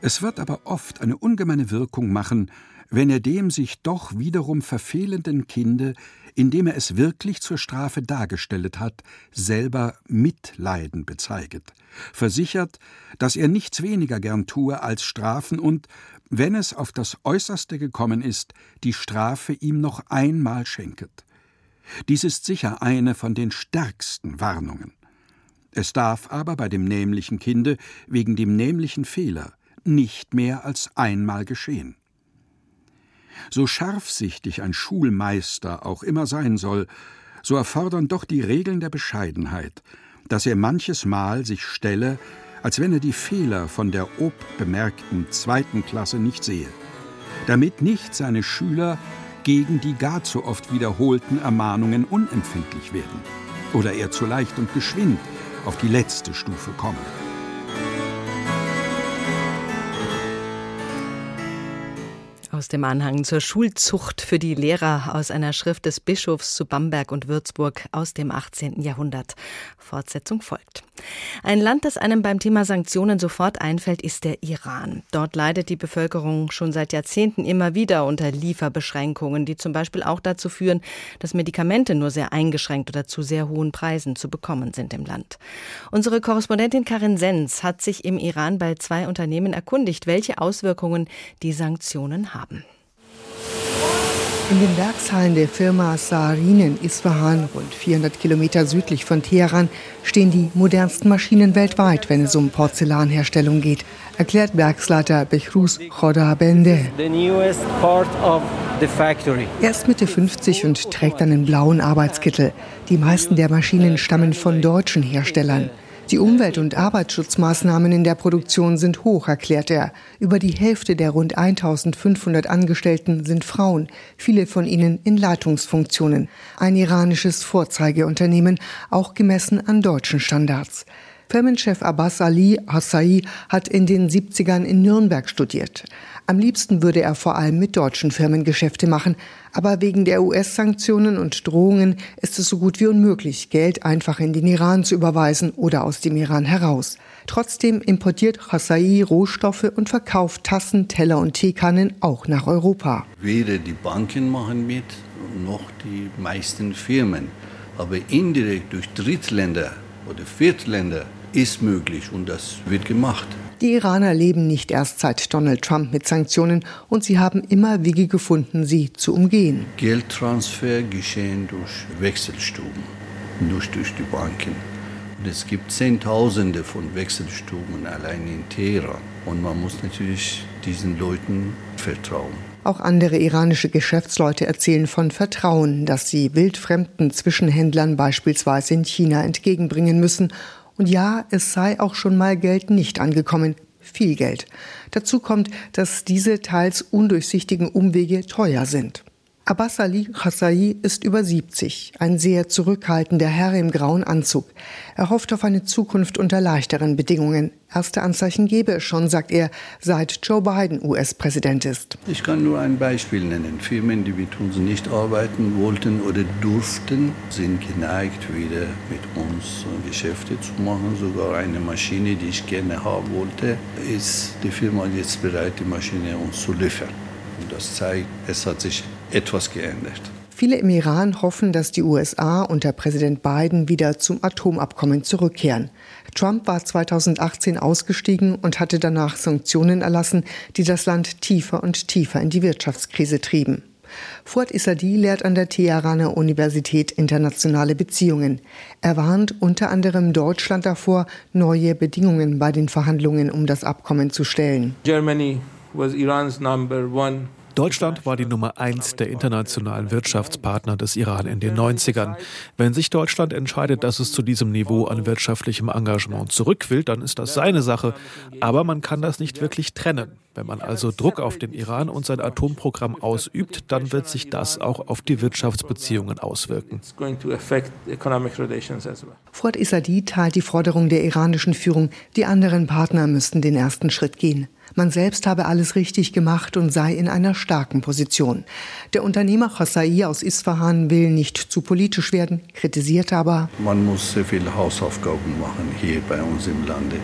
Es wird aber oft eine ungemeine Wirkung machen, wenn er dem sich doch wiederum verfehlenden Kinde, indem er es wirklich zur Strafe dargestellt hat, selber Mitleiden bezeiget, versichert, dass er nichts weniger gern tue als strafen und, wenn es auf das Äußerste gekommen ist, die Strafe ihm noch einmal schenket. Dies ist sicher eine von den stärksten Warnungen. Es darf aber bei dem nämlichen Kinde wegen dem nämlichen Fehler nicht mehr als einmal geschehen. So scharfsichtig ein Schulmeister auch immer sein soll, so erfordern doch die Regeln der Bescheidenheit, dass er manches Mal sich stelle, als wenn er die Fehler von der ob bemerkten zweiten Klasse nicht sehe, damit nicht seine Schüler gegen die gar zu oft wiederholten Ermahnungen unempfindlich werden oder er zu leicht und geschwind auf die letzte Stufe kommen. Aus dem Anhang zur Schulzucht für die Lehrer aus einer Schrift des Bischofs zu Bamberg und Würzburg aus dem 18. Jahrhundert. Fortsetzung folgt. Ein Land, das einem beim Thema Sanktionen sofort einfällt, ist der Iran. Dort leidet die Bevölkerung schon seit Jahrzehnten immer wieder unter Lieferbeschränkungen, die zum Beispiel auch dazu führen, dass Medikamente nur sehr eingeschränkt oder zu sehr hohen Preisen zu bekommen sind im Land. Unsere Korrespondentin Karin Sens hat sich im Iran bei zwei Unternehmen erkundigt, welche Auswirkungen die Sanktionen haben. In den Werkshallen der Firma Saharin in Isfahan, rund 400 Kilometer südlich von Teheran, stehen die modernsten Maschinen weltweit, wenn es um Porzellanherstellung geht, erklärt Werksleiter Behrus Khodabende. Er ist Mitte 50 und trägt einen blauen Arbeitskittel. Die meisten der Maschinen stammen von deutschen Herstellern. Die Umwelt- und Arbeitsschutzmaßnahmen in der Produktion sind hoch, erklärt er. Über die Hälfte der rund 1500 Angestellten sind Frauen, viele von ihnen in Leitungsfunktionen. Ein iranisches Vorzeigeunternehmen, auch gemessen an deutschen Standards. Firmenchef Abbas Ali Hassai hat in den 70ern in Nürnberg studiert. Am liebsten würde er vor allem mit deutschen Firmen Geschäfte machen, aber wegen der US-Sanktionen und Drohungen ist es so gut wie unmöglich, Geld einfach in den Iran zu überweisen oder aus dem Iran heraus. Trotzdem importiert Hassai Rohstoffe und verkauft Tassen, Teller und Teekannen auch nach Europa. Weder die Banken machen mit, noch die meisten Firmen. Aber indirekt durch Drittländer oder Viertländer ist möglich und das wird gemacht. Die Iraner leben nicht erst seit Donald Trump mit Sanktionen und sie haben immer Wege gefunden, sie zu umgehen. Geldtransfer geschehen durch Wechselstuben, nicht durch die Banken. Und es gibt Zehntausende von Wechselstuben allein in Teheran. Und man muss natürlich diesen Leuten vertrauen. Auch andere iranische Geschäftsleute erzählen von Vertrauen, das sie wildfremden Zwischenhändlern beispielsweise in China entgegenbringen müssen und ja, es sei auch schon mal Geld nicht angekommen. Viel Geld. Dazu kommt, dass diese teils undurchsichtigen Umwege teuer sind. Abbas Ali Khassai ist über 70, ein sehr zurückhaltender Herr im grauen Anzug. Er hofft auf eine Zukunft unter leichteren Bedingungen. Erste Anzeichen gebe es schon, sagt er, seit Joe Biden US-Präsident ist. Ich kann nur ein Beispiel nennen. Firmen, die mit uns nicht arbeiten wollten oder durften, sind geneigt, wieder mit uns Geschäfte zu machen. Sogar eine Maschine, die ich gerne haben wollte, ist die Firma jetzt bereit, die Maschine uns zu liefern. Und das zeigt, es hat sich etwas geändert. Viele im Iran hoffen, dass die USA unter Präsident Biden wieder zum Atomabkommen zurückkehren. Trump war 2018 ausgestiegen und hatte danach Sanktionen erlassen, die das Land tiefer und tiefer in die Wirtschaftskrise trieben. Fuad Isadi lehrt an der Teheraner Universität internationale Beziehungen. Er warnt unter anderem Deutschland davor, neue Bedingungen bei den Verhandlungen um das Abkommen zu stellen. Germany was Iran's number one Deutschland war die Nummer eins der internationalen Wirtschaftspartner des Iran in den 90ern. Wenn sich Deutschland entscheidet, dass es zu diesem Niveau an wirtschaftlichem Engagement zurück will, dann ist das seine Sache. Aber man kann das nicht wirklich trennen. Wenn man also Druck auf den Iran und sein Atomprogramm ausübt, dann wird sich das auch auf die Wirtschaftsbeziehungen auswirken. Fuad Isadi teilt die Forderung der iranischen Führung, die anderen Partner müssten den ersten Schritt gehen. Man selbst habe alles richtig gemacht und sei in einer starken Position. Der Unternehmer Chassai aus Isfahan will nicht zu politisch werden, kritisiert aber, man muss sehr viele Hausaufgaben machen hier bei uns im Lande.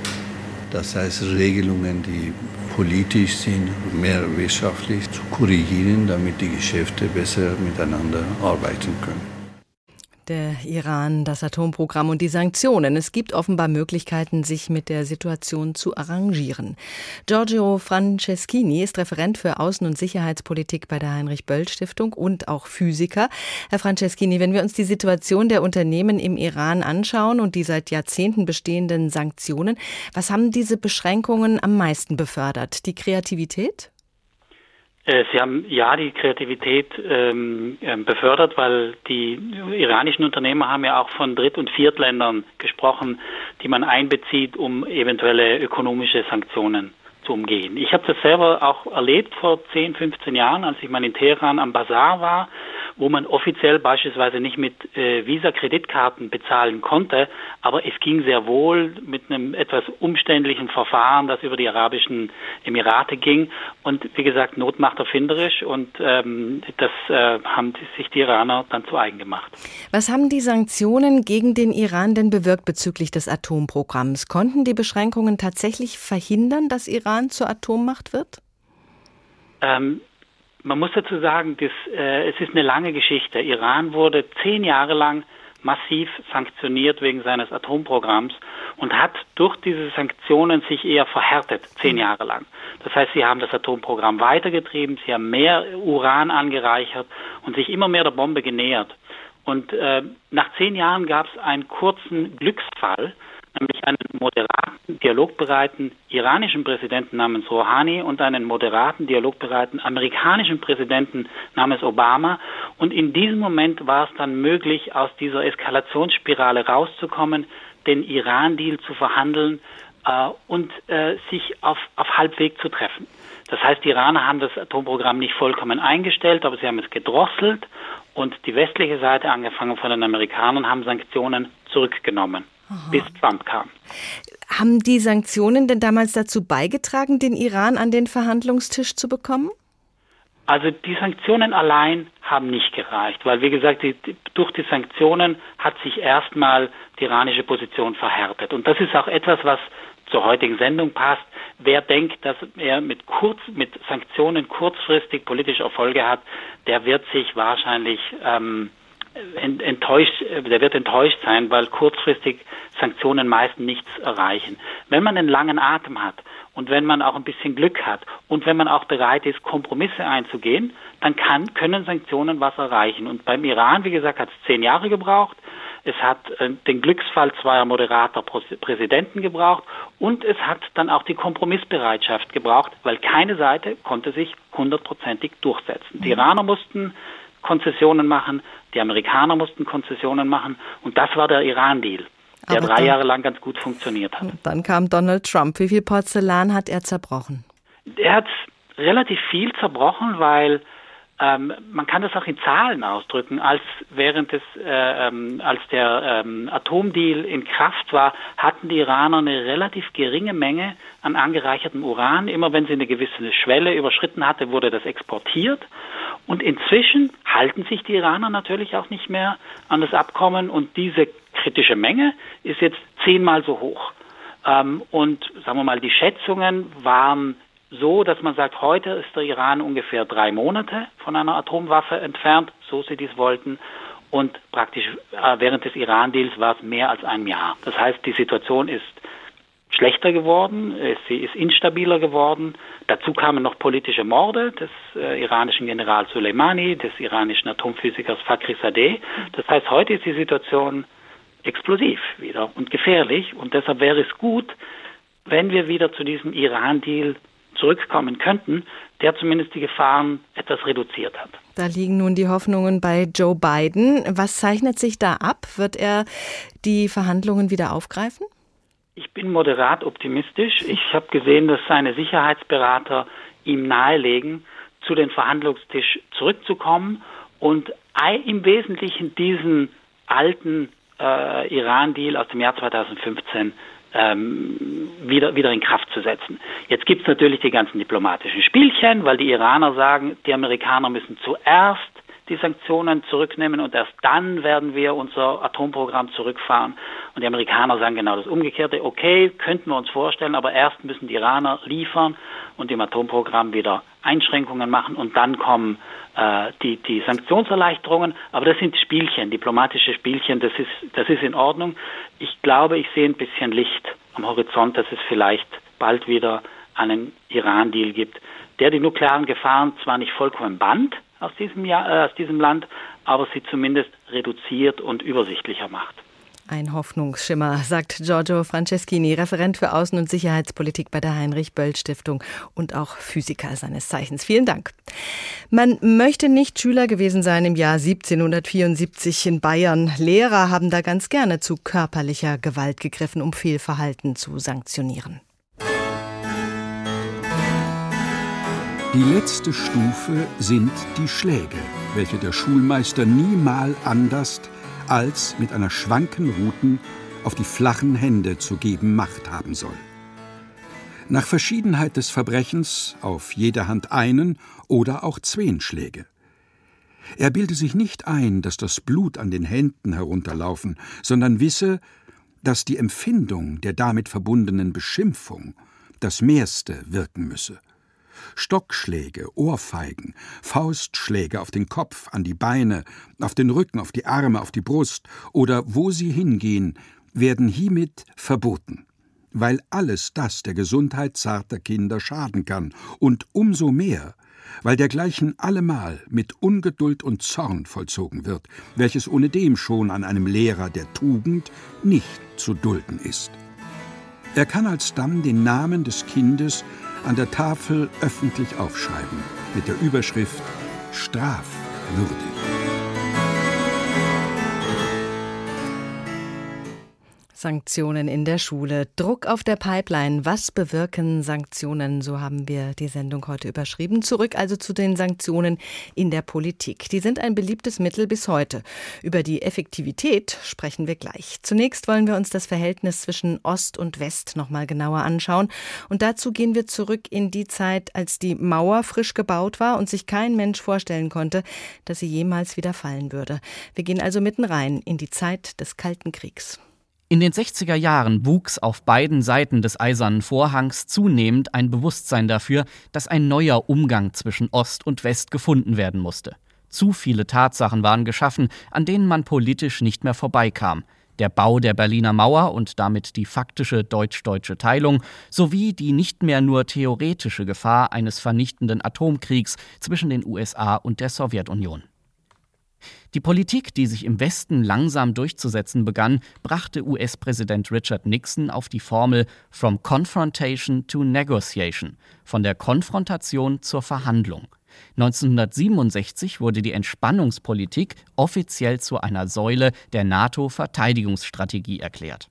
Das heißt, Regelungen, die politisch sind, mehr wirtschaftlich zu korrigieren, damit die Geschäfte besser miteinander arbeiten können der Iran, das Atomprogramm und die Sanktionen. Es gibt offenbar Möglichkeiten, sich mit der Situation zu arrangieren. Giorgio Franceschini ist Referent für Außen- und Sicherheitspolitik bei der Heinrich-Böll-Stiftung und auch Physiker. Herr Franceschini, wenn wir uns die Situation der Unternehmen im Iran anschauen und die seit Jahrzehnten bestehenden Sanktionen, was haben diese Beschränkungen am meisten befördert? Die Kreativität? Äh, sie haben ja die Kreativität ähm, ähm, befördert, weil die iranischen Unternehmer haben ja auch von Dritt- und Viertländern gesprochen, die man einbezieht, um eventuelle ökonomische Sanktionen zu umgehen. Ich habe das selber auch erlebt vor 10, 15 Jahren, als ich mal in Teheran am Bazar war wo man offiziell beispielsweise nicht mit äh, Visa-Kreditkarten bezahlen konnte, aber es ging sehr wohl mit einem etwas umständlichen Verfahren, das über die Arabischen Emirate ging. Und wie gesagt, Not macht erfinderisch und ähm, das äh, haben sich die Iraner dann zu eigen gemacht. Was haben die Sanktionen gegen den Iran denn bewirkt bezüglich des Atomprogramms? Konnten die Beschränkungen tatsächlich verhindern, dass Iran zur Atommacht wird? Ähm, man muss dazu sagen, das, äh, es ist eine lange Geschichte. Iran wurde zehn Jahre lang massiv sanktioniert wegen seines Atomprogramms und hat durch diese Sanktionen sich eher verhärtet, zehn mhm. Jahre lang. Das heißt, sie haben das Atomprogramm weitergetrieben, sie haben mehr Uran angereichert und sich immer mehr der Bombe genähert. Und äh, nach zehn Jahren gab es einen kurzen Glücksfall, nämlich einen moderaten, dialogbereiten iranischen Präsidenten namens Rouhani und einen moderaten, dialogbereiten amerikanischen Präsidenten namens Obama. Und in diesem Moment war es dann möglich, aus dieser Eskalationsspirale rauszukommen, den Iran-Deal zu verhandeln äh, und äh, sich auf, auf Halbweg zu treffen. Das heißt, die Iraner haben das Atomprogramm nicht vollkommen eingestellt, aber sie haben es gedrosselt und die westliche Seite, angefangen von den Amerikanern, haben Sanktionen zurückgenommen. Aha. bis Trump kam. Haben die Sanktionen denn damals dazu beigetragen, den Iran an den Verhandlungstisch zu bekommen? Also die Sanktionen allein haben nicht gereicht, weil wie gesagt, die, durch die Sanktionen hat sich erstmal die iranische Position verhärtet. Und das ist auch etwas, was zur heutigen Sendung passt. Wer denkt, dass er mit, kurz, mit Sanktionen kurzfristig politische Erfolge hat, der wird sich wahrscheinlich ähm, enttäuscht, der wird enttäuscht sein, weil kurzfristig Sanktionen meist nichts erreichen. Wenn man einen langen Atem hat und wenn man auch ein bisschen Glück hat und wenn man auch bereit ist, Kompromisse einzugehen, dann kann, können Sanktionen was erreichen. Und beim Iran, wie gesagt, hat es zehn Jahre gebraucht. Es hat äh, den Glücksfall zweier moderater Präsidenten gebraucht und es hat dann auch die Kompromissbereitschaft gebraucht, weil keine Seite konnte sich hundertprozentig durchsetzen. Die Iraner mussten Konzessionen machen, die Amerikaner mussten Konzessionen machen und das war der Iran-Deal, der drei Jahre lang ganz gut funktioniert hat. Dann kam Donald Trump. Wie viel Porzellan hat er zerbrochen? Er hat relativ viel zerbrochen, weil ähm, man kann das auch in Zahlen ausdrücken. Als während des, äh, ähm, als der ähm, Atomdeal in Kraft war, hatten die Iraner eine relativ geringe Menge an angereichertem Uran. Immer wenn sie eine gewisse Schwelle überschritten hatte, wurde das exportiert. Und inzwischen halten sich die Iraner natürlich auch nicht mehr an das Abkommen und diese kritische Menge ist jetzt zehnmal so hoch. Ähm, und sagen wir mal, die Schätzungen waren so, dass man sagt, heute ist der Iran ungefähr drei Monate von einer Atomwaffe entfernt, so sie dies wollten. Und praktisch äh, während des Iran-Deals war es mehr als ein Jahr. Das heißt, die Situation ist schlechter geworden, sie ist instabiler geworden. Dazu kamen noch politische Morde des äh, iranischen Generals Soleimani, des iranischen Atomphysikers Fakhrizadeh. Das heißt, heute ist die Situation explosiv wieder und gefährlich und deshalb wäre es gut, wenn wir wieder zu diesem Iran-Deal zurückkommen könnten, der zumindest die Gefahren etwas reduziert hat. Da liegen nun die Hoffnungen bei Joe Biden. Was zeichnet sich da ab? Wird er die Verhandlungen wieder aufgreifen? Ich bin moderat optimistisch. Ich habe gesehen, dass seine Sicherheitsberater ihm nahelegen, zu den Verhandlungstisch zurückzukommen und im Wesentlichen diesen alten äh, Iran-Deal aus dem Jahr 2015 ähm, wieder, wieder in Kraft zu setzen. Jetzt gibt es natürlich die ganzen diplomatischen Spielchen, weil die Iraner sagen, die Amerikaner müssen zuerst die Sanktionen zurücknehmen und erst dann werden wir unser Atomprogramm zurückfahren. Und die Amerikaner sagen genau das Umgekehrte. Okay, könnten wir uns vorstellen, aber erst müssen die Iraner liefern und im Atomprogramm wieder Einschränkungen machen und dann kommen äh, die, die Sanktionserleichterungen. Aber das sind Spielchen, diplomatische Spielchen, das ist, das ist in Ordnung. Ich glaube, ich sehe ein bisschen Licht am Horizont, dass es vielleicht bald wieder einen Iran-Deal gibt, der die nuklearen Gefahren zwar nicht vollkommen bannt, aus diesem, Jahr, äh, aus diesem Land, aber sie zumindest reduziert und übersichtlicher macht. Ein Hoffnungsschimmer, sagt Giorgio Franceschini, Referent für Außen- und Sicherheitspolitik bei der Heinrich-Böll-Stiftung und auch Physiker seines Zeichens. Vielen Dank. Man möchte nicht Schüler gewesen sein im Jahr 1774 in Bayern. Lehrer haben da ganz gerne zu körperlicher Gewalt gegriffen, um Fehlverhalten zu sanktionieren. Die letzte Stufe sind die Schläge, welche der Schulmeister niemal anders als mit einer schwanken Ruten auf die flachen Hände zu geben Macht haben soll. Nach Verschiedenheit des Verbrechens auf jede Hand einen oder auch zween Schläge. Er bilde sich nicht ein, dass das Blut an den Händen herunterlaufen, sondern wisse, dass die Empfindung der damit verbundenen Beschimpfung das Mehrste wirken müsse. Stockschläge, Ohrfeigen, Faustschläge auf den Kopf, an die Beine, auf den Rücken, auf die Arme, auf die Brust oder wo sie hingehen, werden hiemit verboten, weil alles das der Gesundheit zarter Kinder schaden kann und umso mehr, weil dergleichen allemal mit Ungeduld und Zorn vollzogen wird, welches ohnedem schon an einem Lehrer der Tugend nicht zu dulden ist. Er kann alsdann den Namen des Kindes an der Tafel öffentlich aufschreiben mit der Überschrift Strafwürdig. Sanktionen in der Schule, Druck auf der Pipeline. Was bewirken Sanktionen? So haben wir die Sendung heute überschrieben. Zurück also zu den Sanktionen in der Politik. Die sind ein beliebtes Mittel bis heute. Über die Effektivität sprechen wir gleich. Zunächst wollen wir uns das Verhältnis zwischen Ost und West noch mal genauer anschauen. Und dazu gehen wir zurück in die Zeit, als die Mauer frisch gebaut war und sich kein Mensch vorstellen konnte, dass sie jemals wieder fallen würde. Wir gehen also mitten rein in die Zeit des Kalten Kriegs. In den 60er Jahren wuchs auf beiden Seiten des Eisernen Vorhangs zunehmend ein Bewusstsein dafür, dass ein neuer Umgang zwischen Ost und West gefunden werden musste. Zu viele Tatsachen waren geschaffen, an denen man politisch nicht mehr vorbeikam. Der Bau der Berliner Mauer und damit die faktische deutsch-deutsche Teilung sowie die nicht mehr nur theoretische Gefahr eines vernichtenden Atomkriegs zwischen den USA und der Sowjetunion. Die Politik, die sich im Westen langsam durchzusetzen begann, brachte US-Präsident Richard Nixon auf die Formel From Confrontation to Negotiation, von der Konfrontation zur Verhandlung. 1967 wurde die Entspannungspolitik offiziell zu einer Säule der NATO-Verteidigungsstrategie erklärt.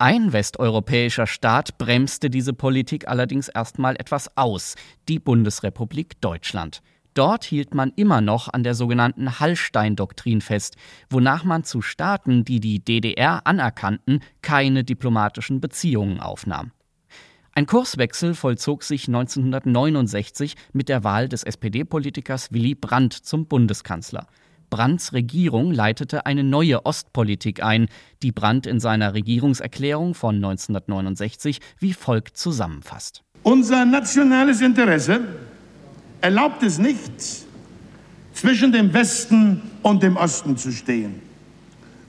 Ein westeuropäischer Staat bremste diese Politik allerdings erstmal etwas aus, die Bundesrepublik Deutschland. Dort hielt man immer noch an der sogenannten Hallstein-Doktrin fest, wonach man zu Staaten, die die DDR anerkannten, keine diplomatischen Beziehungen aufnahm. Ein Kurswechsel vollzog sich 1969 mit der Wahl des SPD-Politikers Willy Brandt zum Bundeskanzler. Brandts Regierung leitete eine neue Ostpolitik ein, die Brandt in seiner Regierungserklärung von 1969 wie folgt zusammenfasst. Unser nationales Interesse erlaubt es nicht, zwischen dem Westen und dem Osten zu stehen.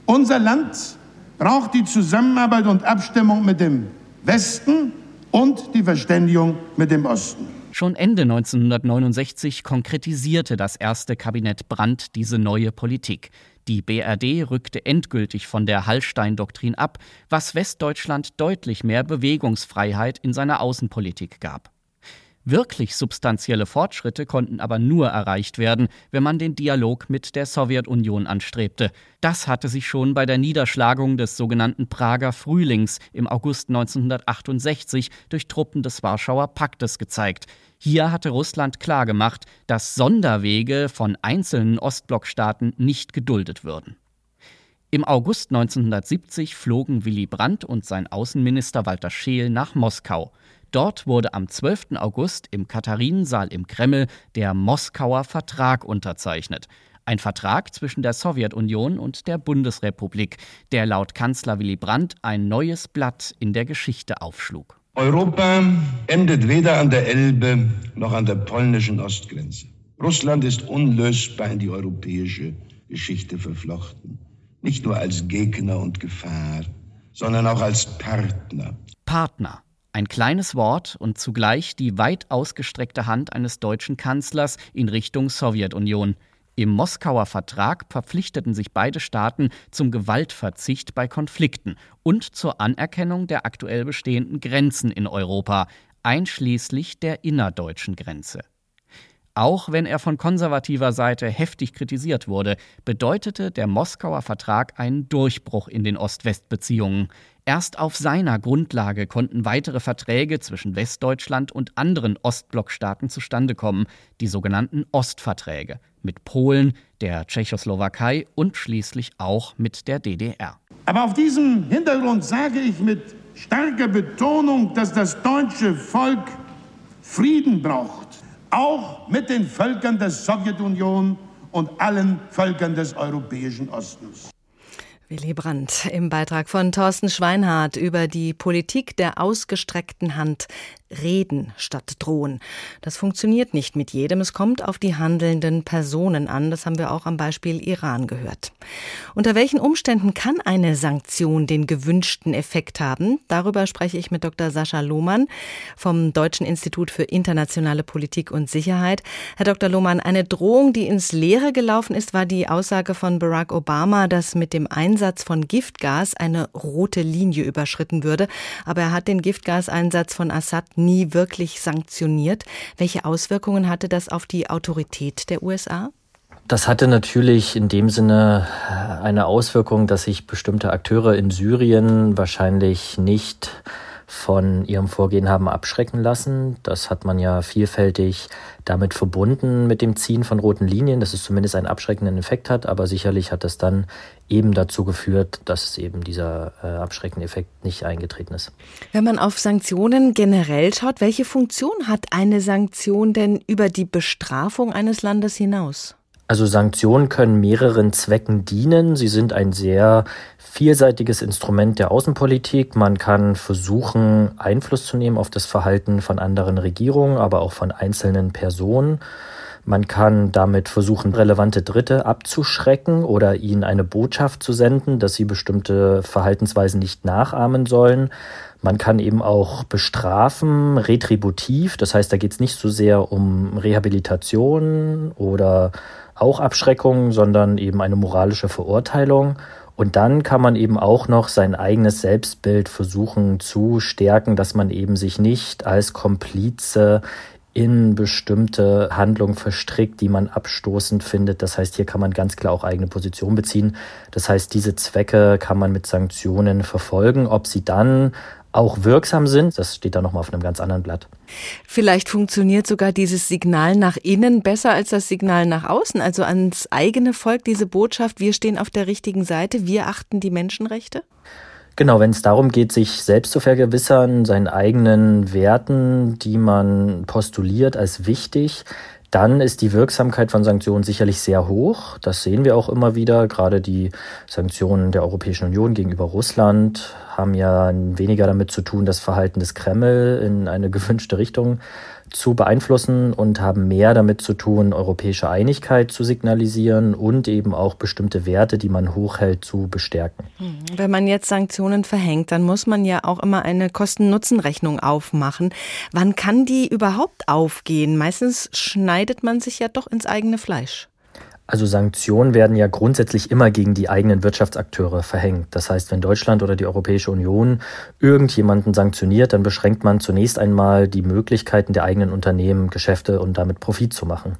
Unser Land braucht die Zusammenarbeit und Abstimmung mit dem Westen und die Verständigung mit dem Osten. Schon Ende 1969 konkretisierte das erste Kabinett Brandt diese neue Politik. Die BRD rückte endgültig von der Hallstein-Doktrin ab, was Westdeutschland deutlich mehr Bewegungsfreiheit in seiner Außenpolitik gab. Wirklich substanzielle Fortschritte konnten aber nur erreicht werden, wenn man den Dialog mit der Sowjetunion anstrebte. Das hatte sich schon bei der Niederschlagung des sogenannten Prager Frühlings im August 1968 durch Truppen des Warschauer Paktes gezeigt. Hier hatte Russland klargemacht, dass Sonderwege von einzelnen Ostblockstaaten nicht geduldet würden. Im August 1970 flogen Willy Brandt und sein Außenminister Walter Scheel nach Moskau. Dort wurde am 12. August im Katharinensaal im Kreml der Moskauer Vertrag unterzeichnet. Ein Vertrag zwischen der Sowjetunion und der Bundesrepublik, der laut Kanzler Willy Brandt ein neues Blatt in der Geschichte aufschlug. Europa endet weder an der Elbe noch an der polnischen Ostgrenze. Russland ist unlösbar in die europäische Geschichte verflochten. Nicht nur als Gegner und Gefahr, sondern auch als Partner. Partner. Ein kleines Wort und zugleich die weit ausgestreckte Hand eines deutschen Kanzlers in Richtung Sowjetunion. Im Moskauer Vertrag verpflichteten sich beide Staaten zum Gewaltverzicht bei Konflikten und zur Anerkennung der aktuell bestehenden Grenzen in Europa, einschließlich der innerdeutschen Grenze. Auch wenn er von konservativer Seite heftig kritisiert wurde, bedeutete der Moskauer Vertrag einen Durchbruch in den Ost-West-Beziehungen. Erst auf seiner Grundlage konnten weitere Verträge zwischen Westdeutschland und anderen Ostblockstaaten zustande kommen, die sogenannten Ostverträge mit Polen, der Tschechoslowakei und schließlich auch mit der DDR. Aber auf diesem Hintergrund sage ich mit starker Betonung, dass das deutsche Volk Frieden braucht, auch mit den Völkern der Sowjetunion und allen Völkern des europäischen Ostens. Willy Brandt im Beitrag von Thorsten Schweinhardt über die Politik der ausgestreckten Hand. Reden statt drohen. Das funktioniert nicht mit jedem. Es kommt auf die handelnden Personen an. Das haben wir auch am Beispiel Iran gehört. Unter welchen Umständen kann eine Sanktion den gewünschten Effekt haben? Darüber spreche ich mit Dr. Sascha Lohmann vom Deutschen Institut für internationale Politik und Sicherheit. Herr Dr. Lohmann, eine Drohung, die ins Leere gelaufen ist, war die Aussage von Barack Obama, dass mit dem Einsatz von Giftgas eine rote Linie überschritten würde. Aber er hat den Giftgaseinsatz von Assad nie wirklich sanktioniert. Welche Auswirkungen hatte das auf die Autorität der USA? Das hatte natürlich in dem Sinne äh, eine Auswirkung, dass sich bestimmte Akteure in Syrien wahrscheinlich nicht von ihrem Vorgehen haben abschrecken lassen. Das hat man ja vielfältig damit verbunden mit dem Ziehen von roten Linien, dass es zumindest einen abschreckenden Effekt hat, aber sicherlich hat das dann eben dazu geführt, dass eben dieser äh, abschreckende Effekt nicht eingetreten ist. Wenn man auf Sanktionen generell schaut, welche Funktion hat eine Sanktion denn über die Bestrafung eines Landes hinaus? Also Sanktionen können mehreren Zwecken dienen. Sie sind ein sehr vielseitiges Instrument der Außenpolitik. Man kann versuchen, Einfluss zu nehmen auf das Verhalten von anderen Regierungen, aber auch von einzelnen Personen. Man kann damit versuchen, relevante Dritte abzuschrecken oder ihnen eine Botschaft zu senden, dass sie bestimmte Verhaltensweisen nicht nachahmen sollen. Man kann eben auch bestrafen, retributiv. Das heißt, da geht es nicht so sehr um Rehabilitation oder auch Abschreckung, sondern eben eine moralische Verurteilung. Und dann kann man eben auch noch sein eigenes Selbstbild versuchen zu stärken, dass man eben sich nicht als Komplize in bestimmte Handlungen verstrickt, die man abstoßend findet. Das heißt, hier kann man ganz klar auch eigene Position beziehen. Das heißt, diese Zwecke kann man mit Sanktionen verfolgen. Ob sie dann auch wirksam sind, das steht da nochmal auf einem ganz anderen Blatt. Vielleicht funktioniert sogar dieses Signal nach innen besser als das Signal nach außen, also ans eigene Volk diese Botschaft, wir stehen auf der richtigen Seite, wir achten die Menschenrechte? Genau, wenn es darum geht, sich selbst zu vergewissern, seinen eigenen Werten, die man postuliert als wichtig, dann ist die Wirksamkeit von Sanktionen sicherlich sehr hoch. Das sehen wir auch immer wieder. Gerade die Sanktionen der Europäischen Union gegenüber Russland haben ja weniger damit zu tun, das Verhalten des Kreml in eine gewünschte Richtung zu beeinflussen und haben mehr damit zu tun, europäische Einigkeit zu signalisieren und eben auch bestimmte Werte, die man hochhält, zu bestärken. Hm. Wenn man jetzt Sanktionen verhängt, dann muss man ja auch immer eine Kosten-Nutzen-Rechnung aufmachen. Wann kann die überhaupt aufgehen? Meistens schneidet man sich ja doch ins eigene Fleisch. Also Sanktionen werden ja grundsätzlich immer gegen die eigenen Wirtschaftsakteure verhängt. Das heißt, wenn Deutschland oder die Europäische Union irgendjemanden sanktioniert, dann beschränkt man zunächst einmal die Möglichkeiten der eigenen Unternehmen, Geschäfte und damit Profit zu machen.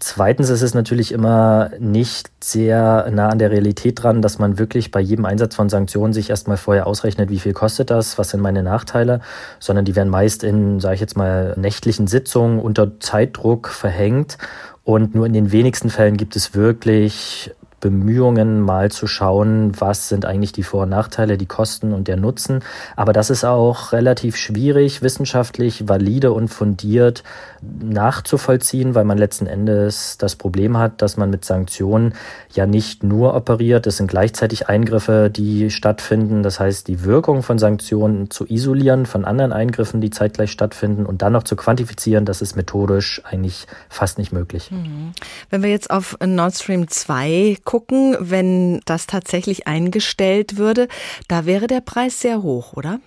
Zweitens ist es natürlich immer nicht sehr nah an der Realität dran, dass man wirklich bei jedem Einsatz von Sanktionen sich erstmal vorher ausrechnet, wie viel kostet das, was sind meine Nachteile, sondern die werden meist in, sage ich jetzt mal, nächtlichen Sitzungen unter Zeitdruck verhängt und nur in den wenigsten Fällen gibt es wirklich Bemühungen, mal zu schauen, was sind eigentlich die Vor- und Nachteile, die Kosten und der Nutzen. Aber das ist auch relativ schwierig, wissenschaftlich valide und fundiert nachzuvollziehen, weil man letzten Endes das Problem hat, dass man mit Sanktionen ja nicht nur operiert. Es sind gleichzeitig Eingriffe, die stattfinden. Das heißt, die Wirkung von Sanktionen zu isolieren von anderen Eingriffen, die zeitgleich stattfinden und dann noch zu quantifizieren, das ist methodisch eigentlich fast nicht möglich. Mhm. Wenn wir jetzt auf Nord Stream 2 gucken, wenn das tatsächlich eingestellt würde, da wäre der Preis sehr hoch, oder?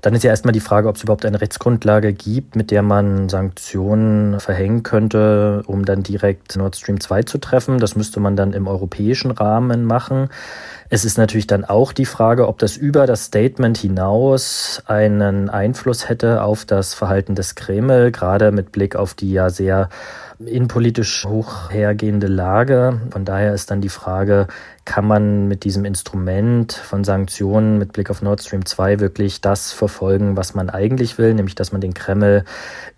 Dann ist ja erstmal die Frage, ob es überhaupt eine Rechtsgrundlage gibt, mit der man Sanktionen verhängen könnte, um dann direkt Nord Stream 2 zu treffen. Das müsste man dann im europäischen Rahmen machen. Es ist natürlich dann auch die Frage, ob das über das Statement hinaus einen Einfluss hätte auf das Verhalten des Kreml, gerade mit Blick auf die ja sehr innenpolitisch hoch hergehende Lage. Von daher ist dann die Frage, kann man mit diesem Instrument von Sanktionen mit Blick auf Nord Stream 2 wirklich das verfolgen, was man eigentlich will, nämlich dass man den Kreml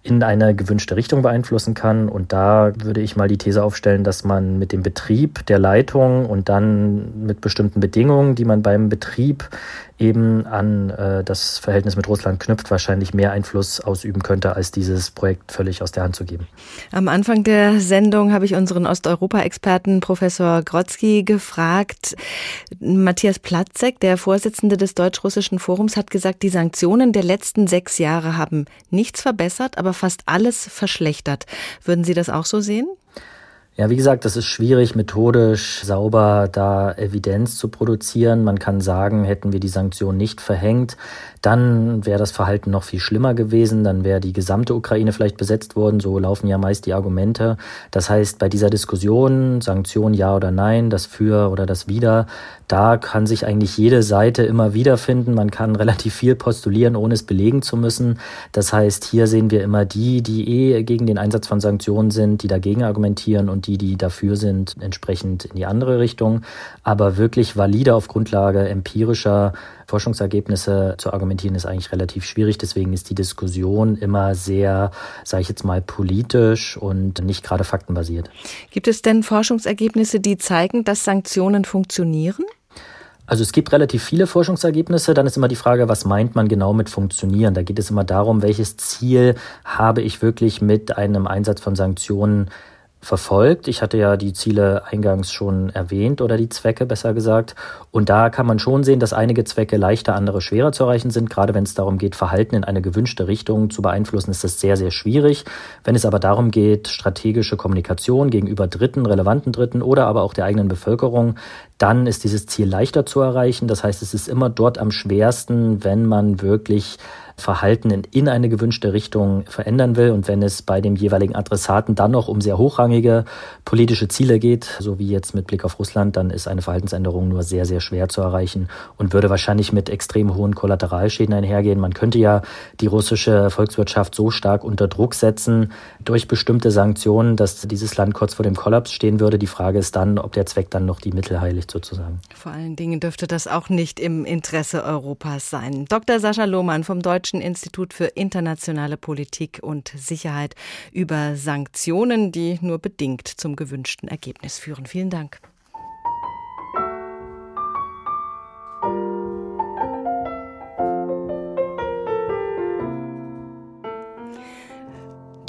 in eine gewünschte Richtung beeinflussen kann. Und da würde ich mal die These aufstellen, dass man mit dem Betrieb der Leitung und dann mit bestimmten Bedingungen, die man beim Betrieb eben an äh, das Verhältnis mit Russland knüpft, wahrscheinlich mehr Einfluss ausüben könnte, als dieses Projekt völlig aus der Hand zu geben. Am Anfang der Sendung habe ich unseren Osteuropa-Experten Professor Grotzky gefragt. Matthias Platzek, der Vorsitzende des Deutsch-Russischen Forums, hat gesagt, die Sanktionen der letzten sechs Jahre haben nichts verbessert, aber fast alles verschlechtert. Würden Sie das auch so sehen? Ja, wie gesagt, das ist schwierig, methodisch sauber da Evidenz zu produzieren. Man kann sagen, hätten wir die Sanktionen nicht verhängt, dann wäre das Verhalten noch viel schlimmer gewesen, dann wäre die gesamte Ukraine vielleicht besetzt worden, so laufen ja meist die Argumente. Das heißt, bei dieser Diskussion, Sanktionen ja oder nein, das für oder das wider, da kann sich eigentlich jede Seite immer wiederfinden. Man kann relativ viel postulieren, ohne es belegen zu müssen. Das heißt, hier sehen wir immer die, die eh gegen den Einsatz von Sanktionen sind, die dagegen argumentieren und die, die dafür sind, entsprechend in die andere Richtung. Aber wirklich valide auf Grundlage empirischer Forschungsergebnisse zu argumentieren, ist eigentlich relativ schwierig. Deswegen ist die Diskussion immer sehr, sage ich jetzt mal, politisch und nicht gerade faktenbasiert. Gibt es denn Forschungsergebnisse, die zeigen, dass Sanktionen funktionieren? Also es gibt relativ viele Forschungsergebnisse. Dann ist immer die Frage, was meint man genau mit funktionieren? Da geht es immer darum, welches Ziel habe ich wirklich mit einem Einsatz von Sanktionen verfolgt. Ich hatte ja die Ziele eingangs schon erwähnt oder die Zwecke besser gesagt. Und da kann man schon sehen, dass einige Zwecke leichter, andere schwerer zu erreichen sind. Gerade wenn es darum geht, Verhalten in eine gewünschte Richtung zu beeinflussen, ist das sehr, sehr schwierig. Wenn es aber darum geht, strategische Kommunikation gegenüber Dritten, relevanten Dritten oder aber auch der eigenen Bevölkerung, dann ist dieses Ziel leichter zu erreichen. Das heißt, es ist immer dort am schwersten, wenn man wirklich Verhalten in, in eine gewünschte Richtung verändern will und wenn es bei dem jeweiligen Adressaten dann noch um sehr hochrangige politische Ziele geht, so wie jetzt mit Blick auf Russland, dann ist eine Verhaltensänderung nur sehr, sehr schwer zu erreichen und würde wahrscheinlich mit extrem hohen Kollateralschäden einhergehen. Man könnte ja die russische Volkswirtschaft so stark unter Druck setzen durch bestimmte Sanktionen, dass dieses Land kurz vor dem Kollaps stehen würde. Die Frage ist dann, ob der Zweck dann noch die Mittel heiligt sozusagen. Vor allen Dingen dürfte das auch nicht im Interesse Europas sein. Dr. Sascha Lohmann vom Deutschen Deutschen Institut für internationale Politik und Sicherheit über Sanktionen, die nur bedingt zum gewünschten Ergebnis führen. Vielen Dank.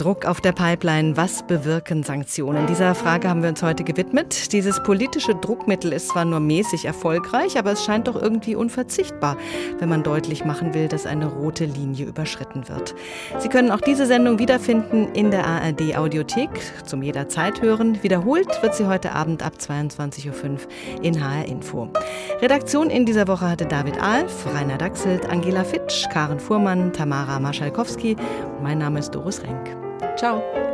Druck auf der Pipeline. Was bewirken Sanktionen? Dieser Frage haben wir uns heute gewidmet. Dieses politische Druckmittel ist zwar nur mäßig erfolgreich, aber es scheint doch irgendwie unverzichtbar, wenn man deutlich machen will, dass eine rote Linie überschritten wird. Sie können auch diese Sendung wiederfinden in der ARD Audiothek zum jederzeit hören. Wiederholt wird sie heute Abend ab 22.05 Uhr in HR Info. Redaktion in dieser Woche hatte David Alf, Rainer Dachselt, Angela Fitsch, Karen Fuhrmann, Tamara Maschalkowski. Mein Name ist Doris Renk. Ciao.